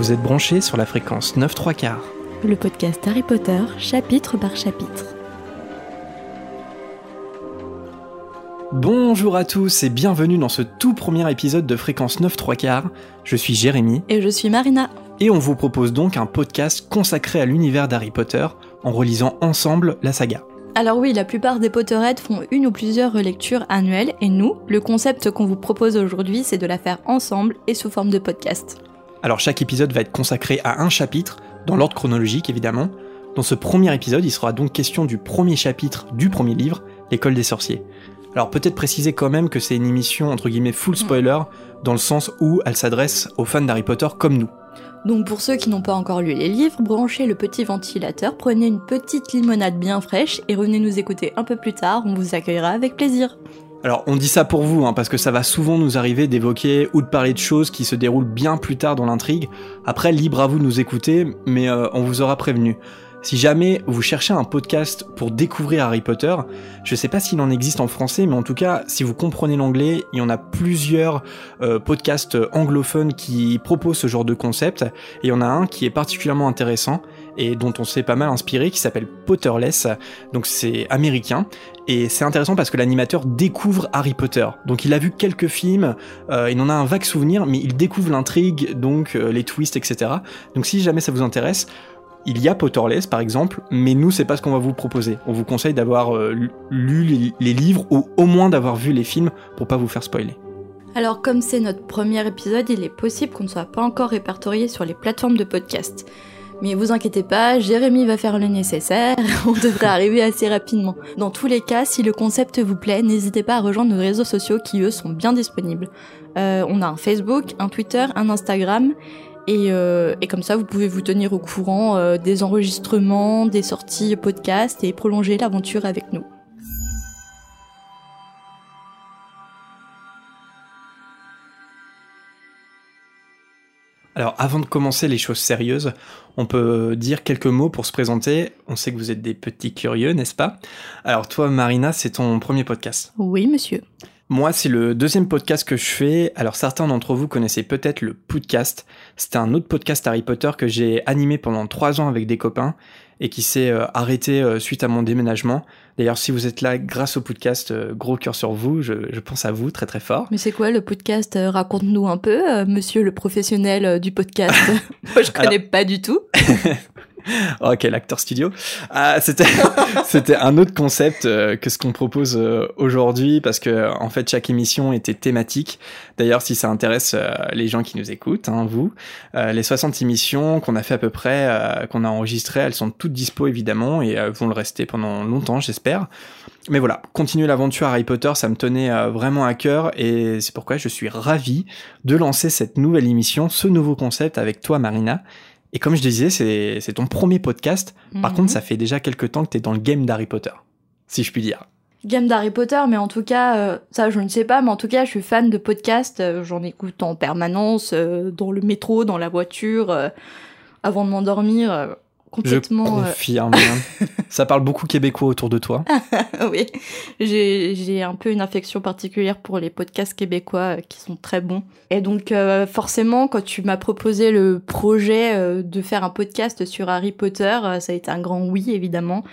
Vous êtes branchés sur la fréquence 9 3 quarts. Le podcast Harry Potter, chapitre par chapitre. Bonjour à tous et bienvenue dans ce tout premier épisode de Fréquence 9 3 quarts. Je suis Jérémy Et je suis Marina. et on vous propose donc un podcast consacré à l'univers d'Harry Potter en relisant ensemble la saga. Alors oui, la plupart des Potterheads font une ou plusieurs relectures annuelles et nous, le concept qu'on vous propose aujourd'hui, c'est de la faire ensemble et sous forme de podcast. Alors chaque épisode va être consacré à un chapitre, dans l'ordre chronologique évidemment. Dans ce premier épisode, il sera donc question du premier chapitre du premier livre, L'école des sorciers. Alors peut-être préciser quand même que c'est une émission entre guillemets full spoiler, dans le sens où elle s'adresse aux fans d'Harry Potter comme nous. Donc pour ceux qui n'ont pas encore lu les livres, branchez le petit ventilateur, prenez une petite limonade bien fraîche et revenez nous écouter un peu plus tard, on vous accueillera avec plaisir. Alors on dit ça pour vous, hein, parce que ça va souvent nous arriver d'évoquer ou de parler de choses qui se déroulent bien plus tard dans l'intrigue. Après, libre à vous de nous écouter, mais euh, on vous aura prévenu. Si jamais vous cherchez un podcast pour découvrir Harry Potter, je sais pas s'il en existe en français, mais en tout cas, si vous comprenez l'anglais, il y en a plusieurs euh, podcasts anglophones qui proposent ce genre de concept, et il y en a un qui est particulièrement intéressant et dont on s'est pas mal inspiré, qui s'appelle Potterless, donc c'est américain, et c'est intéressant parce que l'animateur découvre Harry Potter. Donc il a vu quelques films, euh, il en a un vague souvenir, mais il découvre l'intrigue, donc euh, les twists, etc. Donc si jamais ça vous intéresse, il y a Potterless par exemple, mais nous c'est pas ce qu'on va vous proposer. On vous conseille d'avoir euh, lu les, les livres ou au moins d'avoir vu les films pour pas vous faire spoiler. Alors comme c'est notre premier épisode, il est possible qu'on ne soit pas encore répertorié sur les plateformes de podcast. Mais vous inquiétez pas, Jérémy va faire le nécessaire, on devrait arriver assez rapidement. Dans tous les cas, si le concept vous plaît, n'hésitez pas à rejoindre nos réseaux sociaux qui eux sont bien disponibles. Euh, on a un Facebook, un Twitter, un Instagram, et, euh, et comme ça vous pouvez vous tenir au courant euh, des enregistrements, des sorties podcast et prolonger l'aventure avec nous. Alors avant de commencer les choses sérieuses, on peut dire quelques mots pour se présenter. On sait que vous êtes des petits curieux, n'est-ce pas? Alors toi Marina, c'est ton premier podcast. Oui monsieur. Moi, c'est le deuxième podcast que je fais. Alors certains d'entre vous connaissez peut-être le podcast. C'était un autre podcast Harry Potter que j'ai animé pendant trois ans avec des copains et qui s'est euh, arrêté euh, suite à mon déménagement. D'ailleurs, si vous êtes là grâce au podcast, euh, gros cœur sur vous, je, je pense à vous très très fort. Mais c'est quoi le podcast Raconte-nous un peu, monsieur le professionnel du podcast? Moi je connais pas du tout. Oh, quel acteur studio. Ah, c'était, c'était un autre concept euh, que ce qu'on propose euh, aujourd'hui parce que en fait chaque émission était thématique. D'ailleurs, si ça intéresse euh, les gens qui nous écoutent, hein, vous, les 60 émissions qu'on a fait à peu près, qu'on a enregistrées, elles sont toutes dispo évidemment et vont le rester pendant longtemps, j'espère. Mais voilà, continuer l'aventure Harry Potter, ça me tenait vraiment à cœur et c'est pourquoi je suis ravi de lancer cette nouvelle émission, ce nouveau concept avec toi, Marina. Et comme je disais, c'est ton premier podcast. Par Mhm. contre, ça fait déjà quelques temps que tu es dans le game d'Harry Potter, si je puis dire. Game d'Harry Potter, mais en tout cas, euh, ça je ne sais pas, mais en tout cas je suis fan de podcasts, euh, j'en écoute en permanence, euh, dans le métro, dans la voiture, avant de m'endormir, complètement... je euh, confirme. ça parle beaucoup québécois autour de toi. oui, j'ai j'ai un peu une affection particulière pour les podcasts québécois euh, qui sont très bons. Et donc euh, forcément, quand tu m'as proposé le projet de faire un podcast sur Harry Potter, ça a été un grand oui évidemment.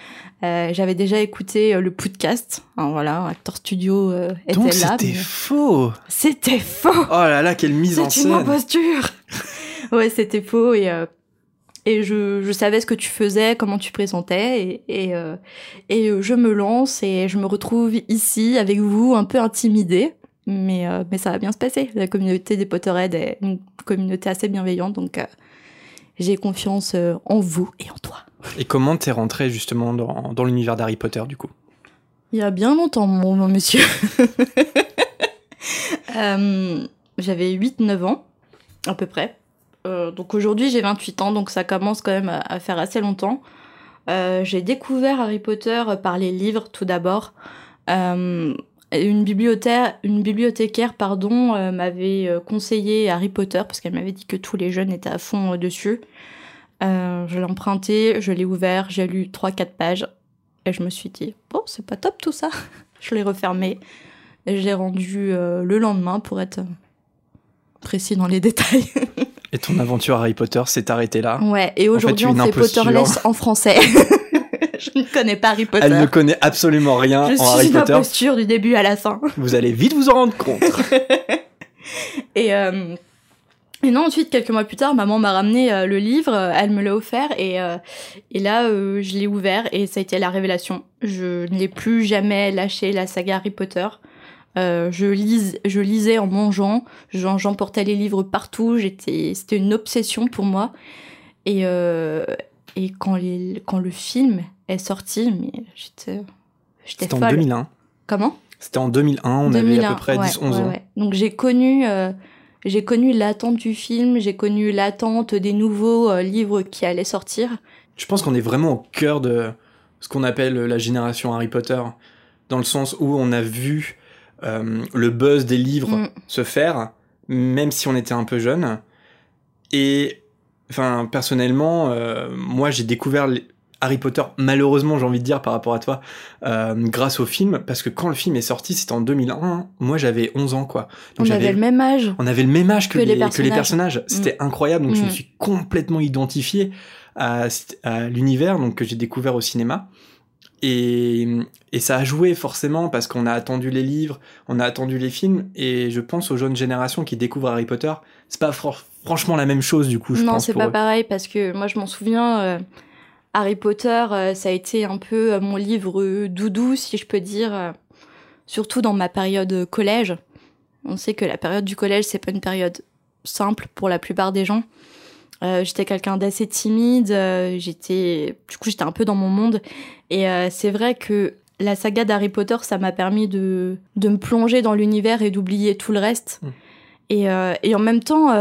Euh, J'avais déjà écouté le podcast, Hein, voilà, Actor Studio euh, était Donc là. c'était mais- faux. C'était faux. Oh là là, quelle mise en C'est une scène. imposture. ouais, c'était faux et euh, et je, je savais ce que tu faisais, comment tu présentais et et, euh, et euh, je me lance et je me retrouve ici avec vous un peu intimidée. Mais, euh, mais ça va bien se passer. La communauté des Potterheads est une communauté assez bienveillante, donc euh, j'ai confiance en vous et en toi. Et comment t'es rentré justement dans, dans l'univers d'Harry Potter du coup? Il y a bien longtemps, mon, mon monsieur. J'avais 8-9 ans, à peu près. Euh, donc aujourd'hui, j'ai 28 ans, donc ça commence quand même à, faire assez longtemps. Euh, j'ai découvert Harry Potter par les livres, tout d'abord. Euh, une bibliothécaire, pardon, m'avait conseillé Harry Potter parce qu'elle m'avait dit que tous les jeunes étaient à fond dessus. Je l'ai emprunté, je l'ai ouvert, j'ai lu 3-4 pages et je me suis dit, bon, c'est pas top tout ça. je l'ai refermé et je l'ai rendu le lendemain pour être précis dans les détails. Et ton aventure Harry Potter s'est arrêtée là. Ouais, et aujourd'hui es on une fait. Potterless en français. je ne connais pas Harry Potter. Elle ne connaît absolument rien je en suis Harry une Potter. imposture du début à la fin. Vous allez vite vous en rendre compte. Et, euh, et non, ensuite, quelques mois plus tard, maman m'a ramené euh, le livre, euh, elle me l'a offert, et, euh, et là, je l'ai ouvert, et ça a été la révélation. Je ne l'ai plus jamais lâché, la saga Harry Potter. Euh, je, lise, je lisais en mangeant, j'emportais les livres partout, j'étais, c'était une obsession pour moi. Et, euh, et quand, les, quand le film est sorti, j'étais, j'étais C'était en folle. 2001. Comment? C'était en 2001, on avait à 2001, peu près ouais, 10-11 ouais, ans. ouais. Donc j'ai connu, euh, j'ai connu l'attente du film, j'ai connu l'attente des nouveaux livres qui allaient sortir. Je pense qu'on est vraiment au cœur de ce qu'on appelle la génération Harry Potter, dans le sens où on a vu euh, le buzz des livres Mm. se faire, même si on était un peu jeune. Et, enfin, personnellement, euh, moi, j'ai découvert Harry Potter, malheureusement, j'ai envie de dire, par rapport à toi, euh, grâce au film, parce que quand le film est sorti, c'était en 2001, moi, j'avais 11 ans, quoi. Donc, On avait le même âge. on avait le même âge que, Que les les, que les personnages. personnages. C'était incroyable, donc je me Mm. suis complètement identifié à, à l'univers donc que j'ai découvert au cinéma. Et, et ça a joué forcément parce qu'on a attendu les livres, on a attendu les films, et je pense aux jeunes générations qui découvrent Harry Potter, c'est pas fr- franchement la même chose du coup, je non, c'est pas eux. pareil parce que moi je m'en souviens. euh, Harry Potter, euh, ça a été un peu euh, mon livre doudou, si je peux dire, surtout dans ma période collège. On sait que la période du collège, c'est pas une période simple pour la plupart des gens. Euh, j'étais quelqu'un d'assez timide, euh, j'étais, du coup, j'étais un peu dans mon monde. Et euh, c'est vrai que la saga d'Harry Potter, ça m'a permis de, de me plonger dans l'univers et d'oublier tout le reste. Mm. Et, et en même temps,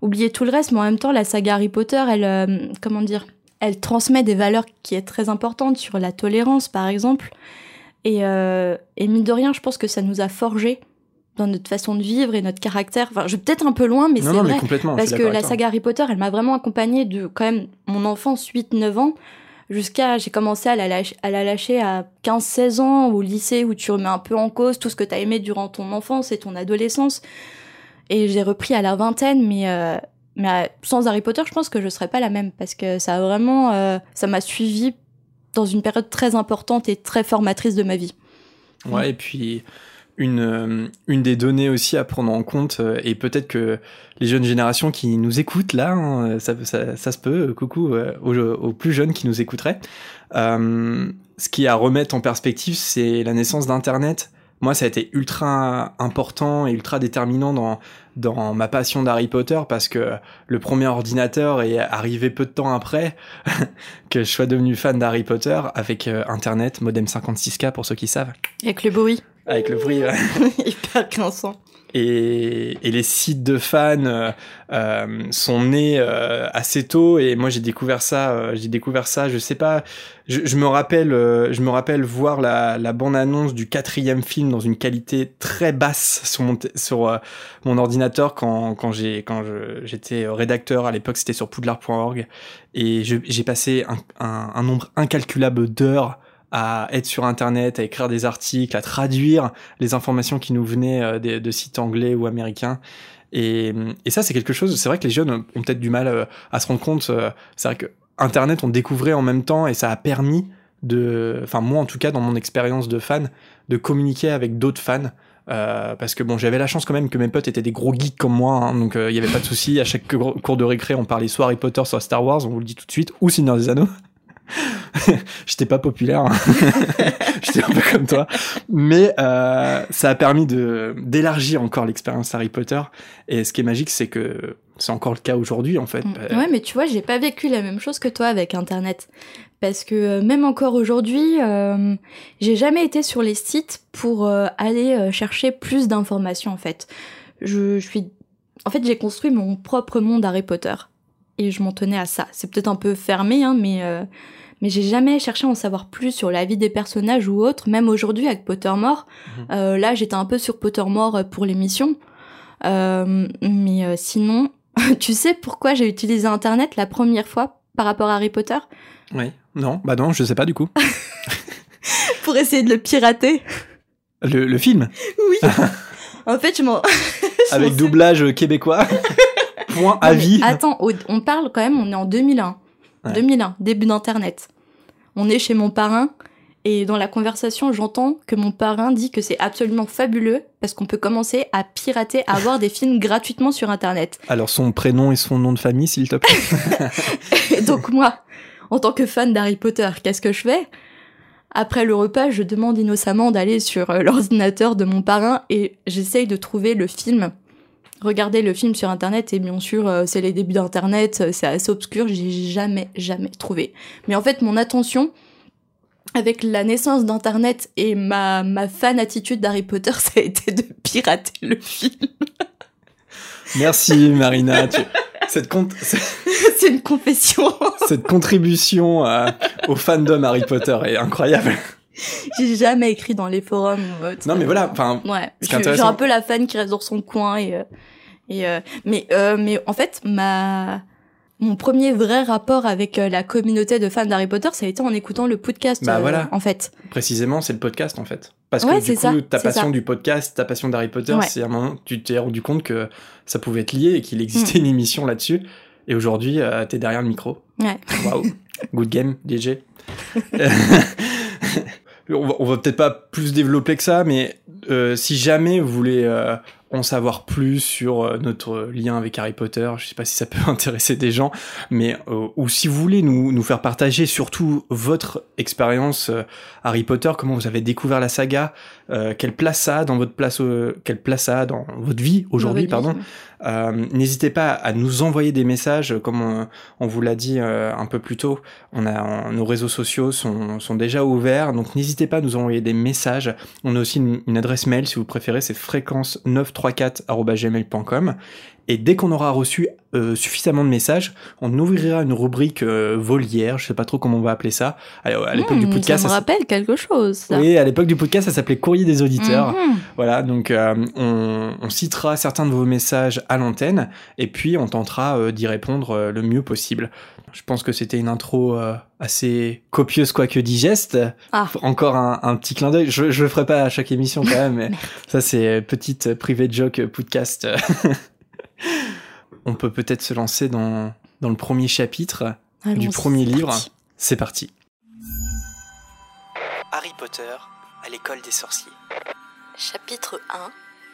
oublier tout le reste, mais en même temps, la saga Harry Potter, elle, comment dire, elle transmet des valeurs qui est très importantes sur la tolérance, par exemple. Et, et mine de rien, je pense que ça nous a forgé dans notre façon de vivre et notre caractère. Enfin, je vais peut-être un peu loin, mais c'est non, vrai. mais complètement. Parce que la saga Harry Potter, elle m'a vraiment accompagnée de quand même mon enfance, 8-9 ans, jusqu'à j'ai commencé à la, lâcher, à la lâcher à 15-16 ans au lycée où tu remets un peu en cause tout ce que tu as aimé durant ton enfance et ton adolescence. Et j'ai repris à la vingtaine, mais, euh, mais euh, sans Harry Potter, je pense que je serais pas la même parce que ça a vraiment, euh, ça m'a suivi dans une période très importante et très formatrice de ma vie. Ouais, et puis une, euh, une des données aussi à prendre en compte, euh, et peut-être que les jeunes générations qui nous écoutent là, hein, ça, ça, ça se peut, euh, coucou euh, aux, aux plus jeunes qui nous écouteraient, euh, ce qui est à remettre en perspective, c'est la naissance d'Internet. Moi, ça a été ultra important et ultra déterminant dans, dans ma passion d'Harry Potter parce que le premier ordinateur est arrivé peu de temps après que je sois devenu fan d'Harry Potter avec euh, Internet, modem 56K pour ceux qui savent. Avec le bruit avec le bruit ouais. hyper grinçant. et, et les sites de fans euh, euh, sont nés euh, assez tôt et moi j'ai découvert ça euh, j'ai découvert ça je sais pas je, je me rappelle euh, je me rappelle voir la, la bande annonce du quatrième film dans une qualité très basse sur mon t- sur euh, mon ordinateur quand quand j'ai quand je- j'étais rédacteur à l'époque c'était sur poudlard.org et j'ai passé un, un, un nombre incalculable d'heures à être sur internet, à écrire des articles, à traduire les informations qui nous venaient euh, de, sites anglais ou américains. Et, ça, c'est quelque chose, c'est vrai que les jeunes ont peut-être du mal euh, à se rendre compte. euh, c'est vrai que Internet, on découvrait en même temps et ça a permis de, enfin moi en tout cas dans mon expérience de fan, de communiquer avec d'autres fans. Parce que bon, j'avais la chance quand même que mes potes étaient des gros geeks comme moi, hein, donc il y avait pas de souci. À chaque cour cours de récré, on parlait soit Harry Potter, soit Star Wars, on vous le dit tout de suite, ou Seigneur des Anneaux. J'étais pas populaire, hein. j'étais un peu comme toi, mais euh, ça a permis de d'élargir encore l'expérience Harry Potter. Et ce qui est magique, c'est que c'est encore le cas aujourd'hui en fait. Mm. Euh, Ouais, mais tu vois, j'ai pas vécu la même chose que toi avec Internet. Parce que euh, même encore aujourd'hui, euh, j'ai jamais été sur les sites pour euh, aller chercher plus d'informations en fait. Je, je suis, en fait, j'ai construit mon propre monde Harry Potter et je m'en tenais à ça. C'est peut-être un peu fermé, hein, mais euh, mais j'ai jamais cherché à en savoir plus sur la vie des personnages ou autres. Même aujourd'hui avec Pottermore, euh, là j'étais un peu sur Pottermore euh, pour l'émission, Euh, mais sinon, tu sais pourquoi j'ai utilisé Internet la première fois par rapport à Harry Potter? Oui. Non, bah non, je sais pas du coup. Pour essayer de le pirater. Le, le film? Oui. en fait, je m'en. avec doublage québécois. Point à vie. Attends, on parle quand même, on est en 2001. 2001, début d'Internet. On est chez mon parrain et dans la conversation, j'entends que mon parrain dit que c'est absolument fabuleux parce qu'on peut commencer à pirater, à voir des films gratuitement sur Internet. Alors son prénom et son nom de famille, s'il te plaît. donc moi, en tant que fan d'Harry Potter, qu'est-ce que je fais? Après le repas, je demande innocemment d'aller sur euh, l'ordinateur de mon parrain et j'essaye de trouver le film. Regarder le film sur internet et bien sûr euh, c'est les débuts d'internet, euh, c'est assez obscur, j'ai jamais jamais trouvé. Mais en fait mon attention avec la naissance d'internet et ma, ma fan attitude d'Harry Potter, ça a été de pirater le film. Merci Marina. Cette C'est une confession. Cette contribution au fandom Harry Potter est incroyable. J'ai jamais écrit dans les forums. non mais voilà, enfin. Ouais. J'ai un peu la fan qui reste dans son coin et euh, et euh, mais euh, mais en fait ma mon premier vrai rapport avec euh, la communauté de fans d'Harry Potter, ça a été en écoutant le podcast. Bah voilà. En fait. Précisément, c'est le podcast en fait. Parce que du coup, ta passion du podcast, ta passion d'Harry Potter, c'est un moment tu t'es rendu compte que ça pouvait être lié et qu'il existait mm. une émission là-dessus. Et aujourd'hui, euh, t'es derrière le micro. Ouais. Waouh. Good game, DJ. on va, va peut-être pas plus développer que ça, mais euh, si jamais vous voulez euh, en savoir plus sur euh, notre lien avec Harry Potter. Je sais pas si ça peut intéresser des gens, mais euh, ou si vous voulez nous, faire partager surtout votre expérience Harry Potter, comment vous avez découvert la saga, quelle place ça a dans votre place, quelle place ça a dans votre vie aujourd'hui, pardon. N'hésitez pas à nous envoyer des messages, comme on, vous l'a dit un peu plus tôt. On a nos réseaux sociaux sont, sont déjà ouverts, donc n'hésitez pas à nous envoyer des messages. On a aussi une, une adresse mail si vous préférez, c'est fréquence 9 34.gmail.com et dès qu'on aura reçu euh, suffisamment de messages, on ouvrira une rubrique euh, volière, je sais pas trop comment on va appeler ça. À, l'époque du hmm, podcast, ça me rappelle quelque chose. Oui, à l'époque du podcast, ça s'appelait courrier des auditeurs. Mhm. Voilà, donc euh, on, on, citera certains de vos messages à l'antenne et puis on tentera d'y répondre le mieux possible. Je pense que c'était une intro assez copieuse quoique digeste. Ah. Encore un, un, petit clin d'œil. Je, je le ferai pas à chaque émission quand même, mais ça c'est petite private joke podcast. On peut peut-être se lancer dans, dans le premier chapitre du premier livre. C'est parti. Harry Potter à l'école des sorciers. Chapitre 1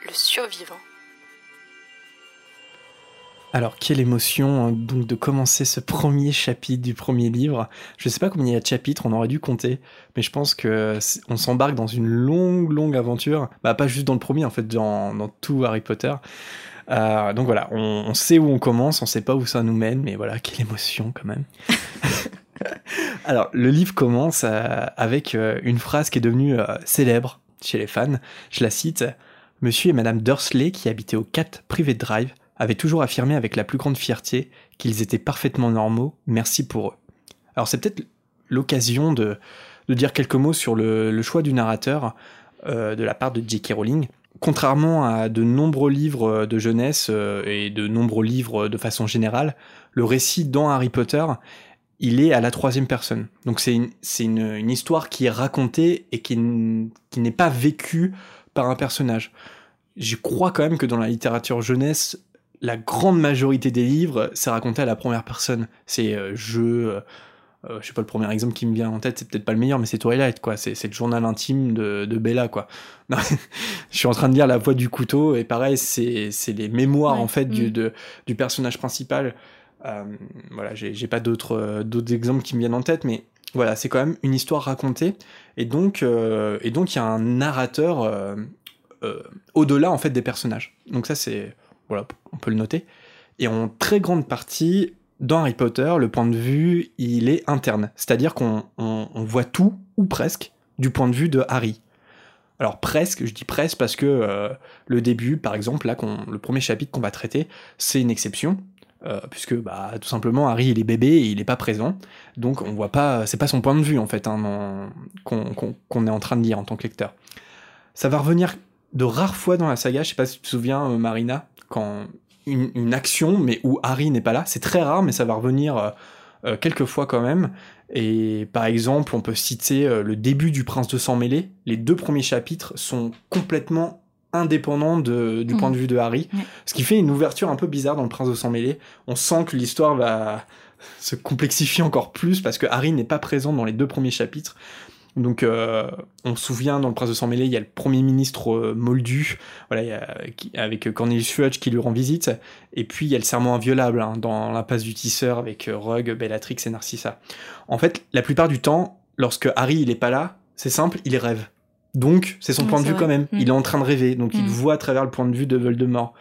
Le survivant. Alors, quelle émotion hein, donc de commencer ce premier chapitre du premier livre. Je ne sais pas combien il y a de chapitres, on aurait dû compter, mais je pense que on s'embarque dans une longue, longue aventure. Bah, pas juste dans le premier, en fait, dans, dans tout Harry Potter. Euh, donc voilà, on, sait où on commence, on sait pas où ça nous mène, mais voilà, quelle émotion quand même. Alors, le livre commence euh, avec euh, une phrase qui est devenue célèbre chez les fans. Je la cite Monsieur et Madame Dursley, qui habitaient au 4 Private Drive, avaient toujours affirmé avec la plus grande fierté qu'ils étaient parfaitement normaux. Merci pour eux. Alors, c'est peut-être l'occasion de, dire quelques mots sur le, choix du narrateur de la part de J.K. Rowling contrairement à de nombreux livres de jeunesse euh, et de nombreux livres de façon générale, le récit dans Harry Potter, il est à la troisième personne. Donc c'est une, histoire qui est racontée et qui, n'est pas vécue par un personnage. Je crois quand même que dans la littérature jeunesse, la grande majorité des livres, c'est raconté à la première personne. C'est euh, je, euh, euh, je sais pas le premier exemple qui me vient en tête, c'est peut-être pas le meilleur, mais c'est Twilight, quoi. C'est, le journal intime de, de Bella, quoi. je suis en train de lire La Voix du couteau, et pareil, c'est, les mémoires, en fait, du, mm. du personnage principal. Euh, voilà, j'ai, pas d'autres, euh, d'autres exemples qui me viennent en tête, mais voilà, c'est quand même une histoire racontée, et donc, et donc il y a un narrateur au-delà, en fait, des personnages. Donc ça, c'est, voilà, on peut le noter. Et en très grande partie, dans Harry Potter, le point de vue, il est interne. C'est-à-dire qu'on voit tout, ou presque, du point de vue de Harry. Alors presque, je dis presque parce que euh, le début, par exemple, le premier chapitre qu'on va traiter, c'est une exception. Euh, puisque bah, tout simplement Harry il est bébé et il n'est pas présent, donc on voit pas, c'est pas son point de vue en fait hein, qu'on est en train de lire en tant que lecteur. Ça va revenir de rares fois dans la saga, je sais pas si tu te souviens euh, Marina, quand une, action, mais où Harry n'est pas là. C'est très rare, mais ça va revenir euh, euh, quelques fois quand même. Et par exemple, on peut citer euh, le début du Prince de Sang Mêlé. Les deux premiers chapitres sont complètement indépendant de, du Mhm. point de vue de Harry, ce qui fait une ouverture un peu bizarre dans Le Prince de sang mêlé. On sent que l'histoire va se complexifier encore plus parce que Harry n'est pas présent dans les deux premiers chapitres. Donc, euh, on se souvient dans Le Prince de sang mêlé, il y a le premier ministre euh, Moldu, voilà, il y a- qui- avec Cornelius Fudge qui lui rend visite, et puis il y a le serment inviolable hein, dans l'impasse du tisseur avec euh, Rogue, Bellatrix et Narcissa. En fait, la plupart du temps, lorsque Harry il est pas là, c'est simple, il rêve. Donc, c'est son point de vue vrai. quand même. Mm. Il est en train de rêver, donc il Mm. voit à travers le point de vue de Voldemort.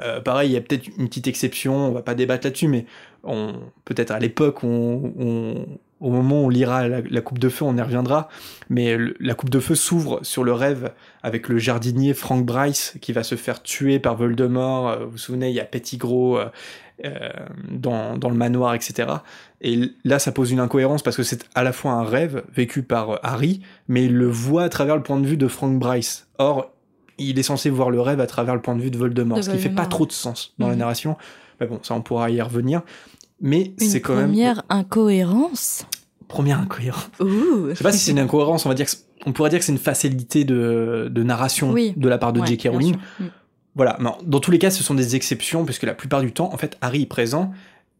Euh, pareil, il y a peut-être une petite exception, on va pas débattre là-dessus, mais peut-être à l'époque, on, on- au moment où on lira la, la coupe de feu, on y reviendra. Mais le- la coupe de feu s'ouvre sur le rêve avec le jardinier Frank Bryce qui va se faire tuer par Voldemort. Euh, Vous vous souvenez, il y a Pettigrew euh, euh, dans, dans le manoir, etc. Et là, ça pose une incohérence parce que c'est à la fois un rêve vécu par Harry, mais il le voit à travers le point de vue de Frank Bryce. Or, il est censé voir le rêve à travers le point de vue de Voldemort, De ce qui fait pas Voldemort, trop de sens dans la Mhm. narration. Mais bon, ça, on pourra y revenir. Mais c'est quand même première incohérence. première incohérence. Ouh. Je sais pas si c'est une incohérence, on va dire que on pourrait dire que c'est une facilité de, de narration Oui. de la part de Ouais, J.K. Rowling. Mm. Voilà, mais dans tous les cas, ce sont des exceptions, puisque la plupart du temps, en fait, Harry est présent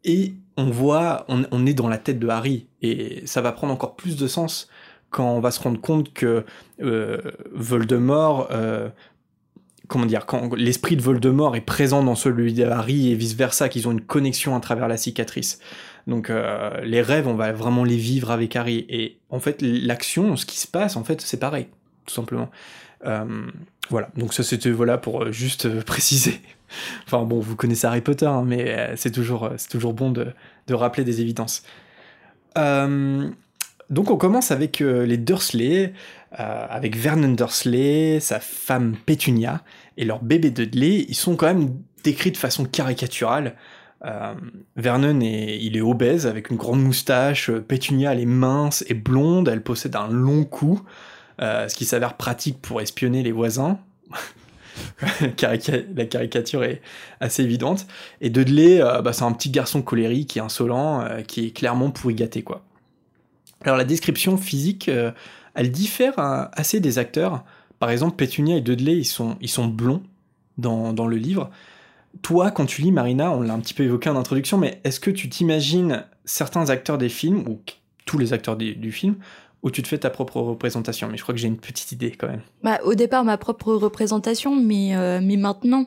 et on voit, on, on est dans la tête de Harry, et ça va prendre encore plus de sens quand on va se rendre compte que euh, Voldemort, euh, comment dire, quand l'esprit de Voldemort est présent dans celui de Harry et vice versa, qu'ils ont une connexion à travers la cicatrice. Donc euh, les rêves, on va vraiment les vivre avec Harry, et en fait, l'action, ce qui se passe, en fait, c'est pareil, tout simplement. Euh, voilà, donc ça c'était voilà pour euh, juste préciser. Enfin bon, vous connaissez Harry Potter, hein, mais c'est toujours, c'est toujours bon de, de rappeler des évidences. Donc on commence avec les Dursley, euh, avec Vernon Dursley, sa femme Pétunia et leur bébé Dudley. Ils sont quand même décrits de façon caricaturale. Euh, Vernon est, il est obèse avec une grande moustache. Pétunia elle est mince et blonde. Elle possède un long cou, euh, ce qui s'avère pratique pour espionner les voisins. La caricature est assez évidente. Et Dudley, euh, bah, c'est un petit garçon colérique est insolent, euh, qui est clairement pour y gâter, quoi. Alors la description physique, euh, elle diffère euh, assez des acteurs. Par exemple, Pétunia et Dudley, ils sont, ils sont blonds dans, dans le livre. Toi, quand tu lis Marina, on l'a un petit peu évoqué en introduction, mais est-ce que tu t'imagines certains acteurs des films, ou tous les acteurs du film, où tu te fais ta propre représentation? Mais je crois que j'ai une petite idée quand même. Bah, au départ, ma propre représentation, mais, euh, mais maintenant,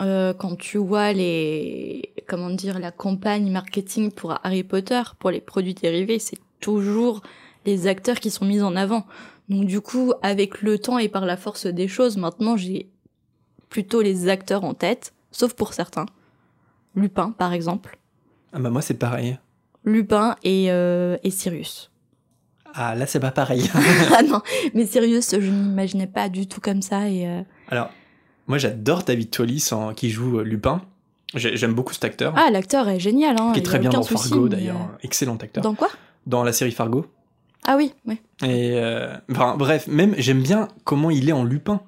euh, quand tu vois les, comment dire, la campagne marketing pour Harry Potter, pour les produits dérivés, c'est toujours les acteurs qui sont mis en avant. Donc du coup, avec le temps et par la force des choses, maintenant j'ai plutôt les acteurs en tête, sauf pour certains. Lupin, par exemple. Ah bah moi c'est pareil. Lupin et, euh, et Sirius. Ah là c'est pas pareil. ah non, mais Sirius, je n'imaginais pas du tout comme ça et... euh, Alors, moi j'adore David Tollis en- qui joue euh, Lupin. J'ai- J'aime beaucoup cet acteur, Ah, l'acteur est génial, hein. qui est très bien dans souci, Fargo d'ailleurs. euh, Excellent acteur. Dans quoi? Dans la série Fargo. Ah oui, oui. Et euh, bref, même j'aime bien comment il est en Lupin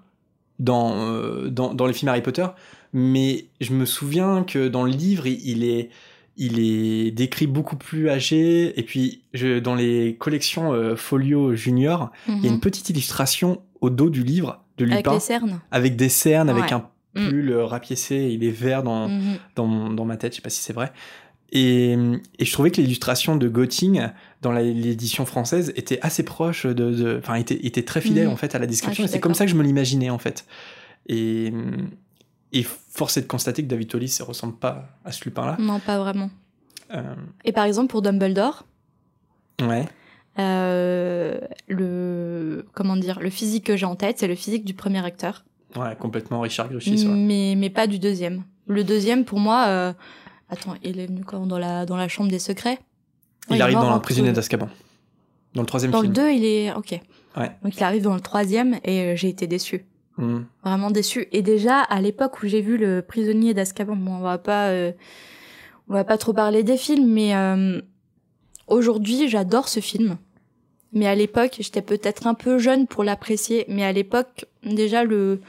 dans, euh, dans, dans les films Harry Potter, mais je me souviens que dans le livre, il, est, il est décrit beaucoup plus âgé, et puis je, dans les collections euh, Folio Junior, il y a une Mhm. petite illustration au dos du livre de Avec Lupin, les cernes. avec des cernes, avec un pull rapiécé, il est vert dans, Mhm. dans, dans ma tête, je sais pas si c'est vrai. Et, et je trouvais que l'illustration de Gotting dans l'édition française était assez proche de, enfin était, était très fidèle Mhm. en fait à la description. Ah, et c'est comme ça que je me l'imaginais en fait. Et, et force est de constater que David Tollis ne ressemble pas à ce Lupin-là. Non, pas vraiment. Euh, Et par exemple, pour Dumbledore, ouais. euh, le comment dire, le physique que j'ai en tête, c'est le physique du premier acteur, Ouais, complètement Richard ouais. mais mais pas du deuxième. Le deuxième, pour moi, euh, attends, il est venu quand? Dans la dans la chambre des secrets? Il arrive dans prisonnier d'Azkaban. Dans le troisième Dans le film. 2, il est ok. Ouais. Donc il arrive dans le troisième et euh, j'ai été déçue. Mm. vraiment déçue. Et déjà, à l'époque où j'ai vu le prisonnier d'Azkaban, bon, on va pas, euh, on va pas trop parler des films, mais euh, aujourd'hui, j'adore ce film. Mais à l'époque, j'étais peut-être un peu jeune pour l'apprécier. Mais à l'époque, déjà le,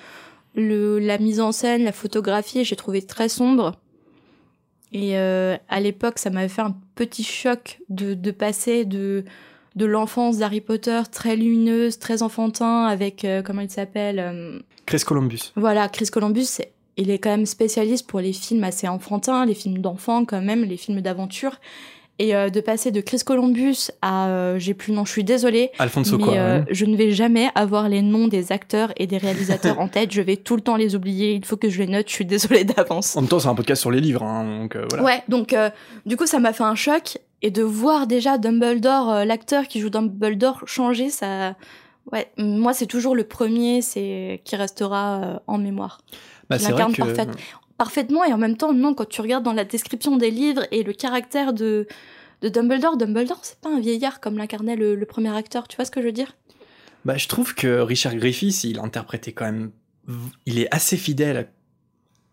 le, la mise en scène, la photographie, j'ai trouvé très sombre. Et euh, à l'époque, ça m'avait fait un petit choc de, de passer de de l'enfance d'Harry Potter très lumineuse, très enfantin, avec euh, comment il s'appelle, euh, Chris Columbus. Voilà, Chris Columbus, il est quand même spécialiste pour les films assez enfantins, les films d'enfants quand même, les films d'aventure. Et euh, de passer de Chris Columbus à, euh, j'ai plus le nom, je suis désolée, Alfonso mais euh, je ne vais jamais avoir les noms des acteurs et des réalisateurs en tête. Je vais tout le temps les oublier. Il faut que je les note. Je suis désolée d'avance. En même temps, c'est un podcast sur les livres, hein, donc voilà. Ouais, donc du coup, ça m'a fait un choc. Et de voir déjà Dumbledore, l'acteur qui joue Dumbledore, changer, ça. Ouais, moi, c'est toujours le premier c'est qui restera en mémoire. Bah, c'est vrai que parfait- Parfaitement, et en même temps, non, quand tu regardes dans la description des livres et le caractère de, de Dumbledore, Dumbledore, c'est pas un vieillard comme l'incarnait le, le premier acteur, tu vois ce que je veux dire? Bah, je trouve que Richard Griffiths, il interprétait quand même. Il est assez fidèle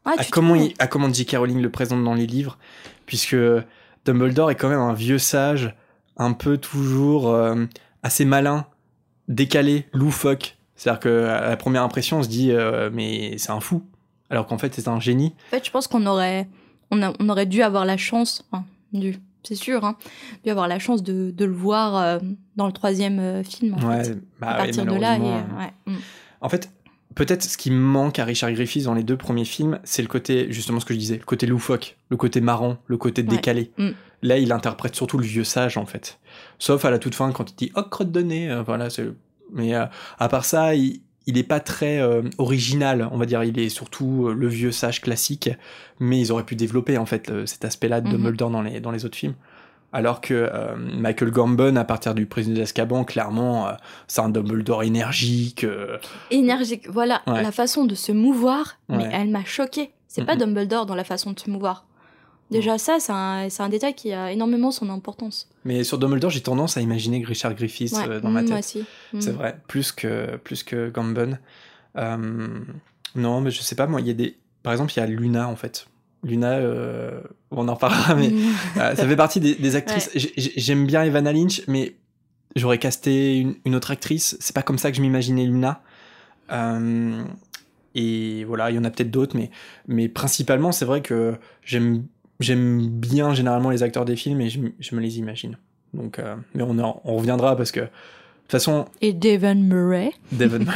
à tu comment, il- à comment J.K. Rowling le présente dans les livres, puisque Dumbledore est quand même un vieux sage, un peu toujours euh, assez malin, décalé, loufoque. C'est-à-dire qu'à la première impression, on se dit, euh, mais c'est un fou. Alors qu'en fait, c'est un génie. En fait, je pense qu'on aurait, on, a- on aurait dû avoir la chance, enfin, dû, c'est sûr, hein, dû avoir la chance de, de le voir euh, dans le troisième euh, film. En Ouais, fait. bah à partir de là, et, malheureusement, euh, ouais, mm. En fait, peut-être ce qui manque à Richard Griffiths dans les deux premiers films, c'est le côté, justement ce que je disais, le côté loufoque, le côté marrant, le côté Ouais. décalé. Mm. Là, il interprète surtout le vieux sage, en fait. Sauf à la toute fin, quand il dit « Oh, crotte de nez euh, Voilà, c'est... Mais euh, à part ça, il, il est pas très euh, original, on va dire. Il est surtout euh, le vieux sage classique. Mais ils auraient pu développer, en fait, le- cet aspect-là de Mhm. Dumbledore dans les, dans les autres films. Alors que euh, Michael Gambon, à partir du Prisonnier d'Azkaban, clairement, euh, c'est un Dumbledore énergique. euh, énergique. Voilà, Ouais. la façon de se mouvoir, mais Ouais. elle m'a choquée. C'est pas Mhm. Dumbledore dans la façon de se mouvoir. Déjà, ça, c'est un, c'est un détail qui a énormément son importance. Mais sur Dumbledore, j'ai tendance à imaginer Richard Griffiths Ouais, euh, dans ma mm, tête. Aussi. Mm. C'est vrai, plus que, plus que Gambon. Euh, non, mais je sais pas, moi, il y a des. Par exemple, il y a Luna, en fait. Luna, euh, on en reparlera, mais Mm. ça fait partie des, des actrices. J'ai- j'ai- J'aime bien Evana Lynch, mais j'aurais casté une, une autre actrice. C'est pas comme ça que je m'imaginais Luna. Et voilà, il y en a peut-être d'autres, mais, mais principalement, c'est vrai que j'aime j'aime bien généralement les acteurs des films et je, me les imagine. Donc, euh, mais on, en- on reviendra parce que de toute façon, Et Devon Murray. Devon.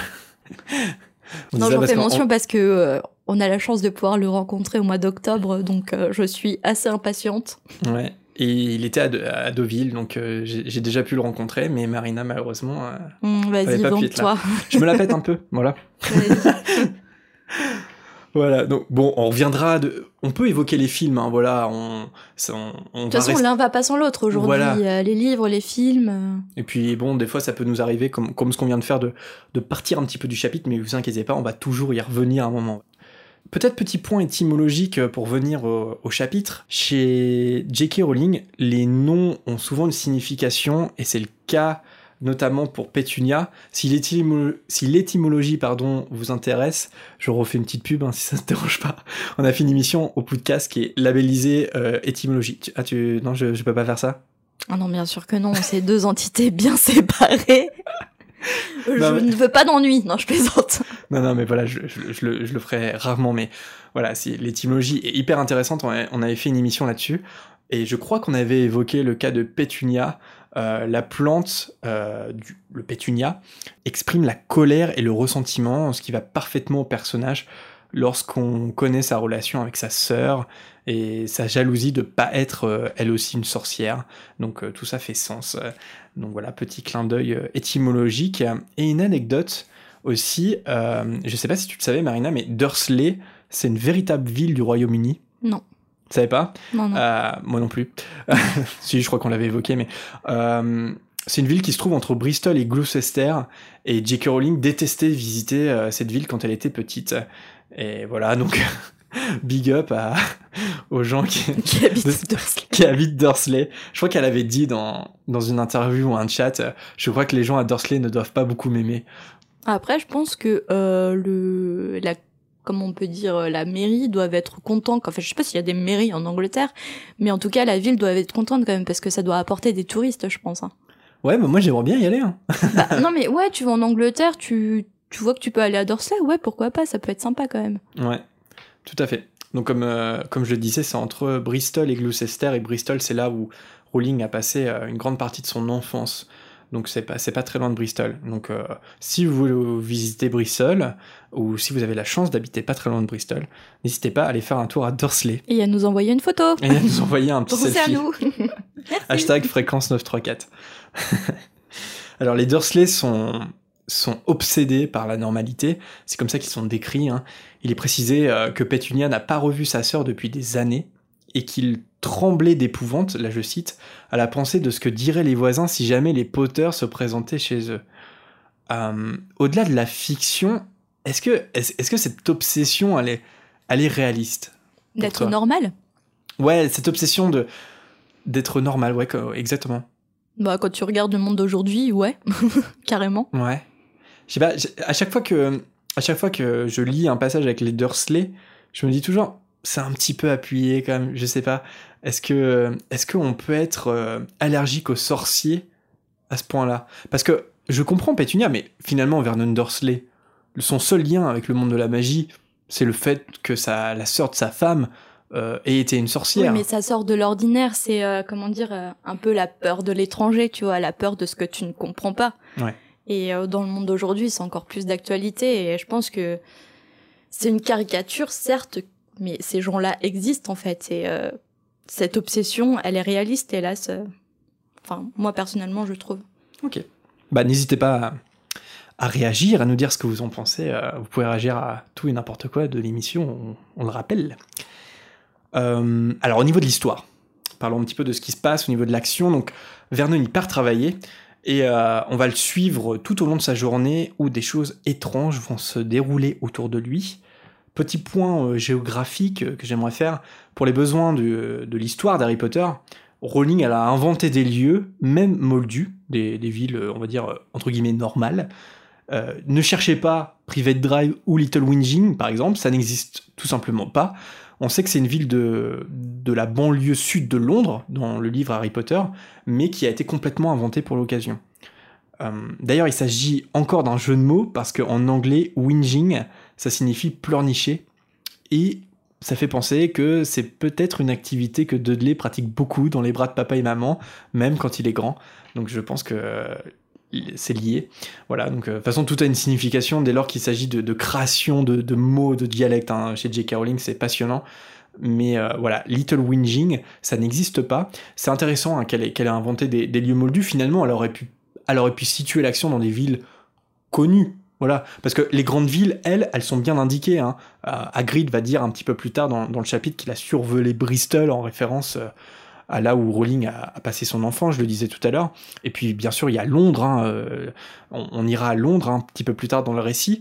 On Non, j'en fais mention parce que euh, on a la chance de pouvoir le rencontrer au mois d'octobre, donc euh, je suis assez impatiente. Ouais. Et il était à, De- à Deauville, donc j'ai déjà pu le rencontrer, mais Marina, malheureusement, euh, Mm, Fallait Vas-y, vante-toi. je me la pète un peu. Voilà. Voilà. Donc, bon, on reviendra. De... On peut évoquer les films, hein, voilà. On, ça, on, on De toute façon, l'un va pas sans l'autre aujourd'hui. Voilà. Euh, Les livres, les films. euh, Et puis, bon, des fois, ça peut nous arriver, comme, comme ce qu'on vient de faire, de, de partir un petit peu du chapitre, mais vous inquiétez pas, on va toujours y revenir à un moment. Peut-être petit point étymologique pour venir au, au chapitre. Chez J.K. Rowling, les noms ont souvent une signification, et c'est le cas notamment pour Pétunia. Si l'étymo- si l'étymologie pardon, vous intéresse, je refais une petite pub hein, si ça ne te dérange pas. On a fait une émission au podcast qui est labellisée euh, étymologie. Tu- Ah, tu... Non, je, je peux pas faire ça? Ah non, bien sûr que non, c'est deux entités bien séparées. je Non, mais- ne veux pas d'ennui. Non, je plaisante. Non, non, mais voilà, je, je- je le, je le ferai rarement, mais voilà, si, l'étymologie est hyper intéressante. On, a- on avait fait une émission là-dessus, et je crois qu'on avait évoqué le cas de pétunia. Euh, la plante, euh, du- le pétunia, exprime la colère et le ressentiment, ce qui va parfaitement au personnage lorsqu'on connaît sa relation avec sa sœur et sa jalousie de pas être euh, elle aussi une sorcière. Donc tout ça fait sens. Donc voilà, petit clin d'œil étymologique. Et une anecdote aussi, je sais pas si tu le savais Marina, mais Dursley, c'est une véritable ville du Royaume-Uni? Non. Tu savais pas? Non, non. Euh, Moi non plus. si, je crois qu'on l'avait évoqué, mais euh, c'est une ville qui se trouve entre Bristol et Gloucester. Et J.K. Rowling détestait visiter euh, cette ville quand elle était petite. Et voilà, donc big up à, aux gens qui, Qui habite de- qui habitent Dursley. Je crois qu'elle avait dit dans, dans une interview ou un chat, je crois que les gens à Dursley ne doivent pas beaucoup m'aimer. Après, je pense que euh, le la comment on peut dire euh, la mairie doivent être contents. Enfin, je sais pas s'il y a des mairies en Angleterre, mais en tout cas, la ville doit être contente quand même parce que ça doit apporter des touristes, je pense. hein. Ouais, bah moi j'aimerais bien y aller. hein. Bah, non, mais ouais, tu vas en Angleterre, tu tu vois que tu peux aller à Dorsley, ouais, pourquoi pas, ça peut être sympa quand même. Ouais, tout à fait. Donc comme, euh, comme je le disais, c'est entre Bristol et Gloucester, et Bristol c'est là où Rowling a passé euh, une grande partie de son enfance. Donc c'est pas, c'est pas très loin de Bristol. Donc euh, si vous voulez visiter Bristol, ou si vous avez la chance d'habiter pas très loin de Bristol, n'hésitez pas à aller faire un tour à Dursley. Et à nous envoyer une photo. Et à nous envoyer un petit Pensez à selfie. nous. Hashtag fréquence 934. Alors les Dursley sont, sont obsédés par la normalité, c'est comme ça qu'ils sont décrits. hein. Il est précisé euh, que Pétunia n'a pas revu sa sœur depuis des années et qu'il tremblait d'épouvante, là je cite, à la pensée de ce que diraient les voisins si jamais les Potter se présentaient chez eux. Euh, Au-delà de la fiction, est-ce que, est est-ce que cette obsession, elle est, elle est réaliste D'être normal? Ouais, cette obsession de d'être normal, ouais, exactement. Bah, quand tu regardes le monde d'aujourd'hui, ouais, carrément. Ouais. Je sais pas, à chaque fois que à chaque fois que je lis un passage avec les Dursley, je me dis toujours c'est un petit peu appuyé quand même, je sais pas. Est-ce que est-ce qu'on peut être euh, allergique aux sorciers à ce point-là? Parce que je comprends Pétunia, mais finalement Vernon Dursley, son seul lien avec le monde de la magie, c'est le fait que sa, la sœur de sa femme euh, ait été une Oui, sorcière. mais ça sort de l'ordinaire. C'est, euh, comment dire, euh, un peu la peur de l'étranger, tu vois, la peur de ce que tu ne comprends pas. Ouais. Et euh, dans le monde d'aujourd'hui, c'est encore plus d'actualité. Et je pense que c'est une caricature, certes, mais ces gens-là existent, en fait. Et euh, cette obsession, elle est réaliste, hélas. euh. Enfin, moi, personnellement, je trouve. Ok. Bah, n'hésitez pas à, réagir, à nous dire ce que vous en pensez. Euh, vous pouvez réagir à tout et n'importe quoi de l'émission, on, le rappelle. Euh, alors, au niveau de l'histoire, parlons un petit peu de ce qui se passe au niveau de l'action. Donc, Vernon, il part travailler et on va le suivre tout au long de sa journée où des choses étranges vont se dérouler autour de lui. Petit point géographique que j'aimerais faire pour les besoins de, l'histoire d'Harry Potter. Rowling, a inventé des lieux, même moldus, des, villes, euh, on va dire, euh, entre guillemets, normales. Euh, ne cherchez pas Private Drive ou Little Whinging, par exemple, ça n'existe tout simplement pas. On sait que c'est une ville de, la banlieue sud de Londres, dans le livre Harry Potter, mais qui a été complètement inventée pour l'occasion. D'ailleurs, il s'agit encore d'un jeu de mots, parce qu'en anglais, whinging, ça signifie pleurnicher, et ça fait penser que c'est peut-être une activité que Dudley pratique beaucoup dans les bras de papa et maman, même quand il est grand. Donc je pense que euh, c'est lié. Voilà, donc euh, de toute façon, tout a une signification dès lors qu'il s'agit de, création de, mots, de dialectes. hein. Chez J.K. Rowling, c'est passionnant. Mais euh, voilà, Little Whinging, ça n'existe pas. C'est intéressant hein, qu'elle ait, inventé des, lieux moldus. Finalement, elle aurait pu situer l'action dans des villes connues. Voilà, parce que les grandes villes, elles, elles sont bien indiquées. Hein. Euh, va dire un petit peu plus tard dans, dans le chapitre qu'il a survolé Bristol en référence euh, à là où Rowling a, passé son enfant, je le disais tout à l'heure. Et puis, bien sûr, il y a Londres. hein, euh, on, ira à Londres hein, un petit peu plus tard dans le récit.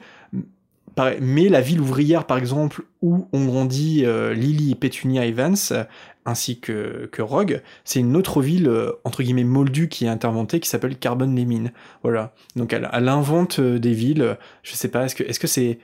Mais la ville ouvrière, par exemple, où ont grandi Lily et Petunia Evans, ainsi que, que Rogue, c'est une autre ville, euh, entre guillemets, moldue qui est interventée, qui s'appelle Carbon les Mines. Voilà. Donc elle, elle invente euh, des villes. Je sais pas, est-ce que est-ce que c'est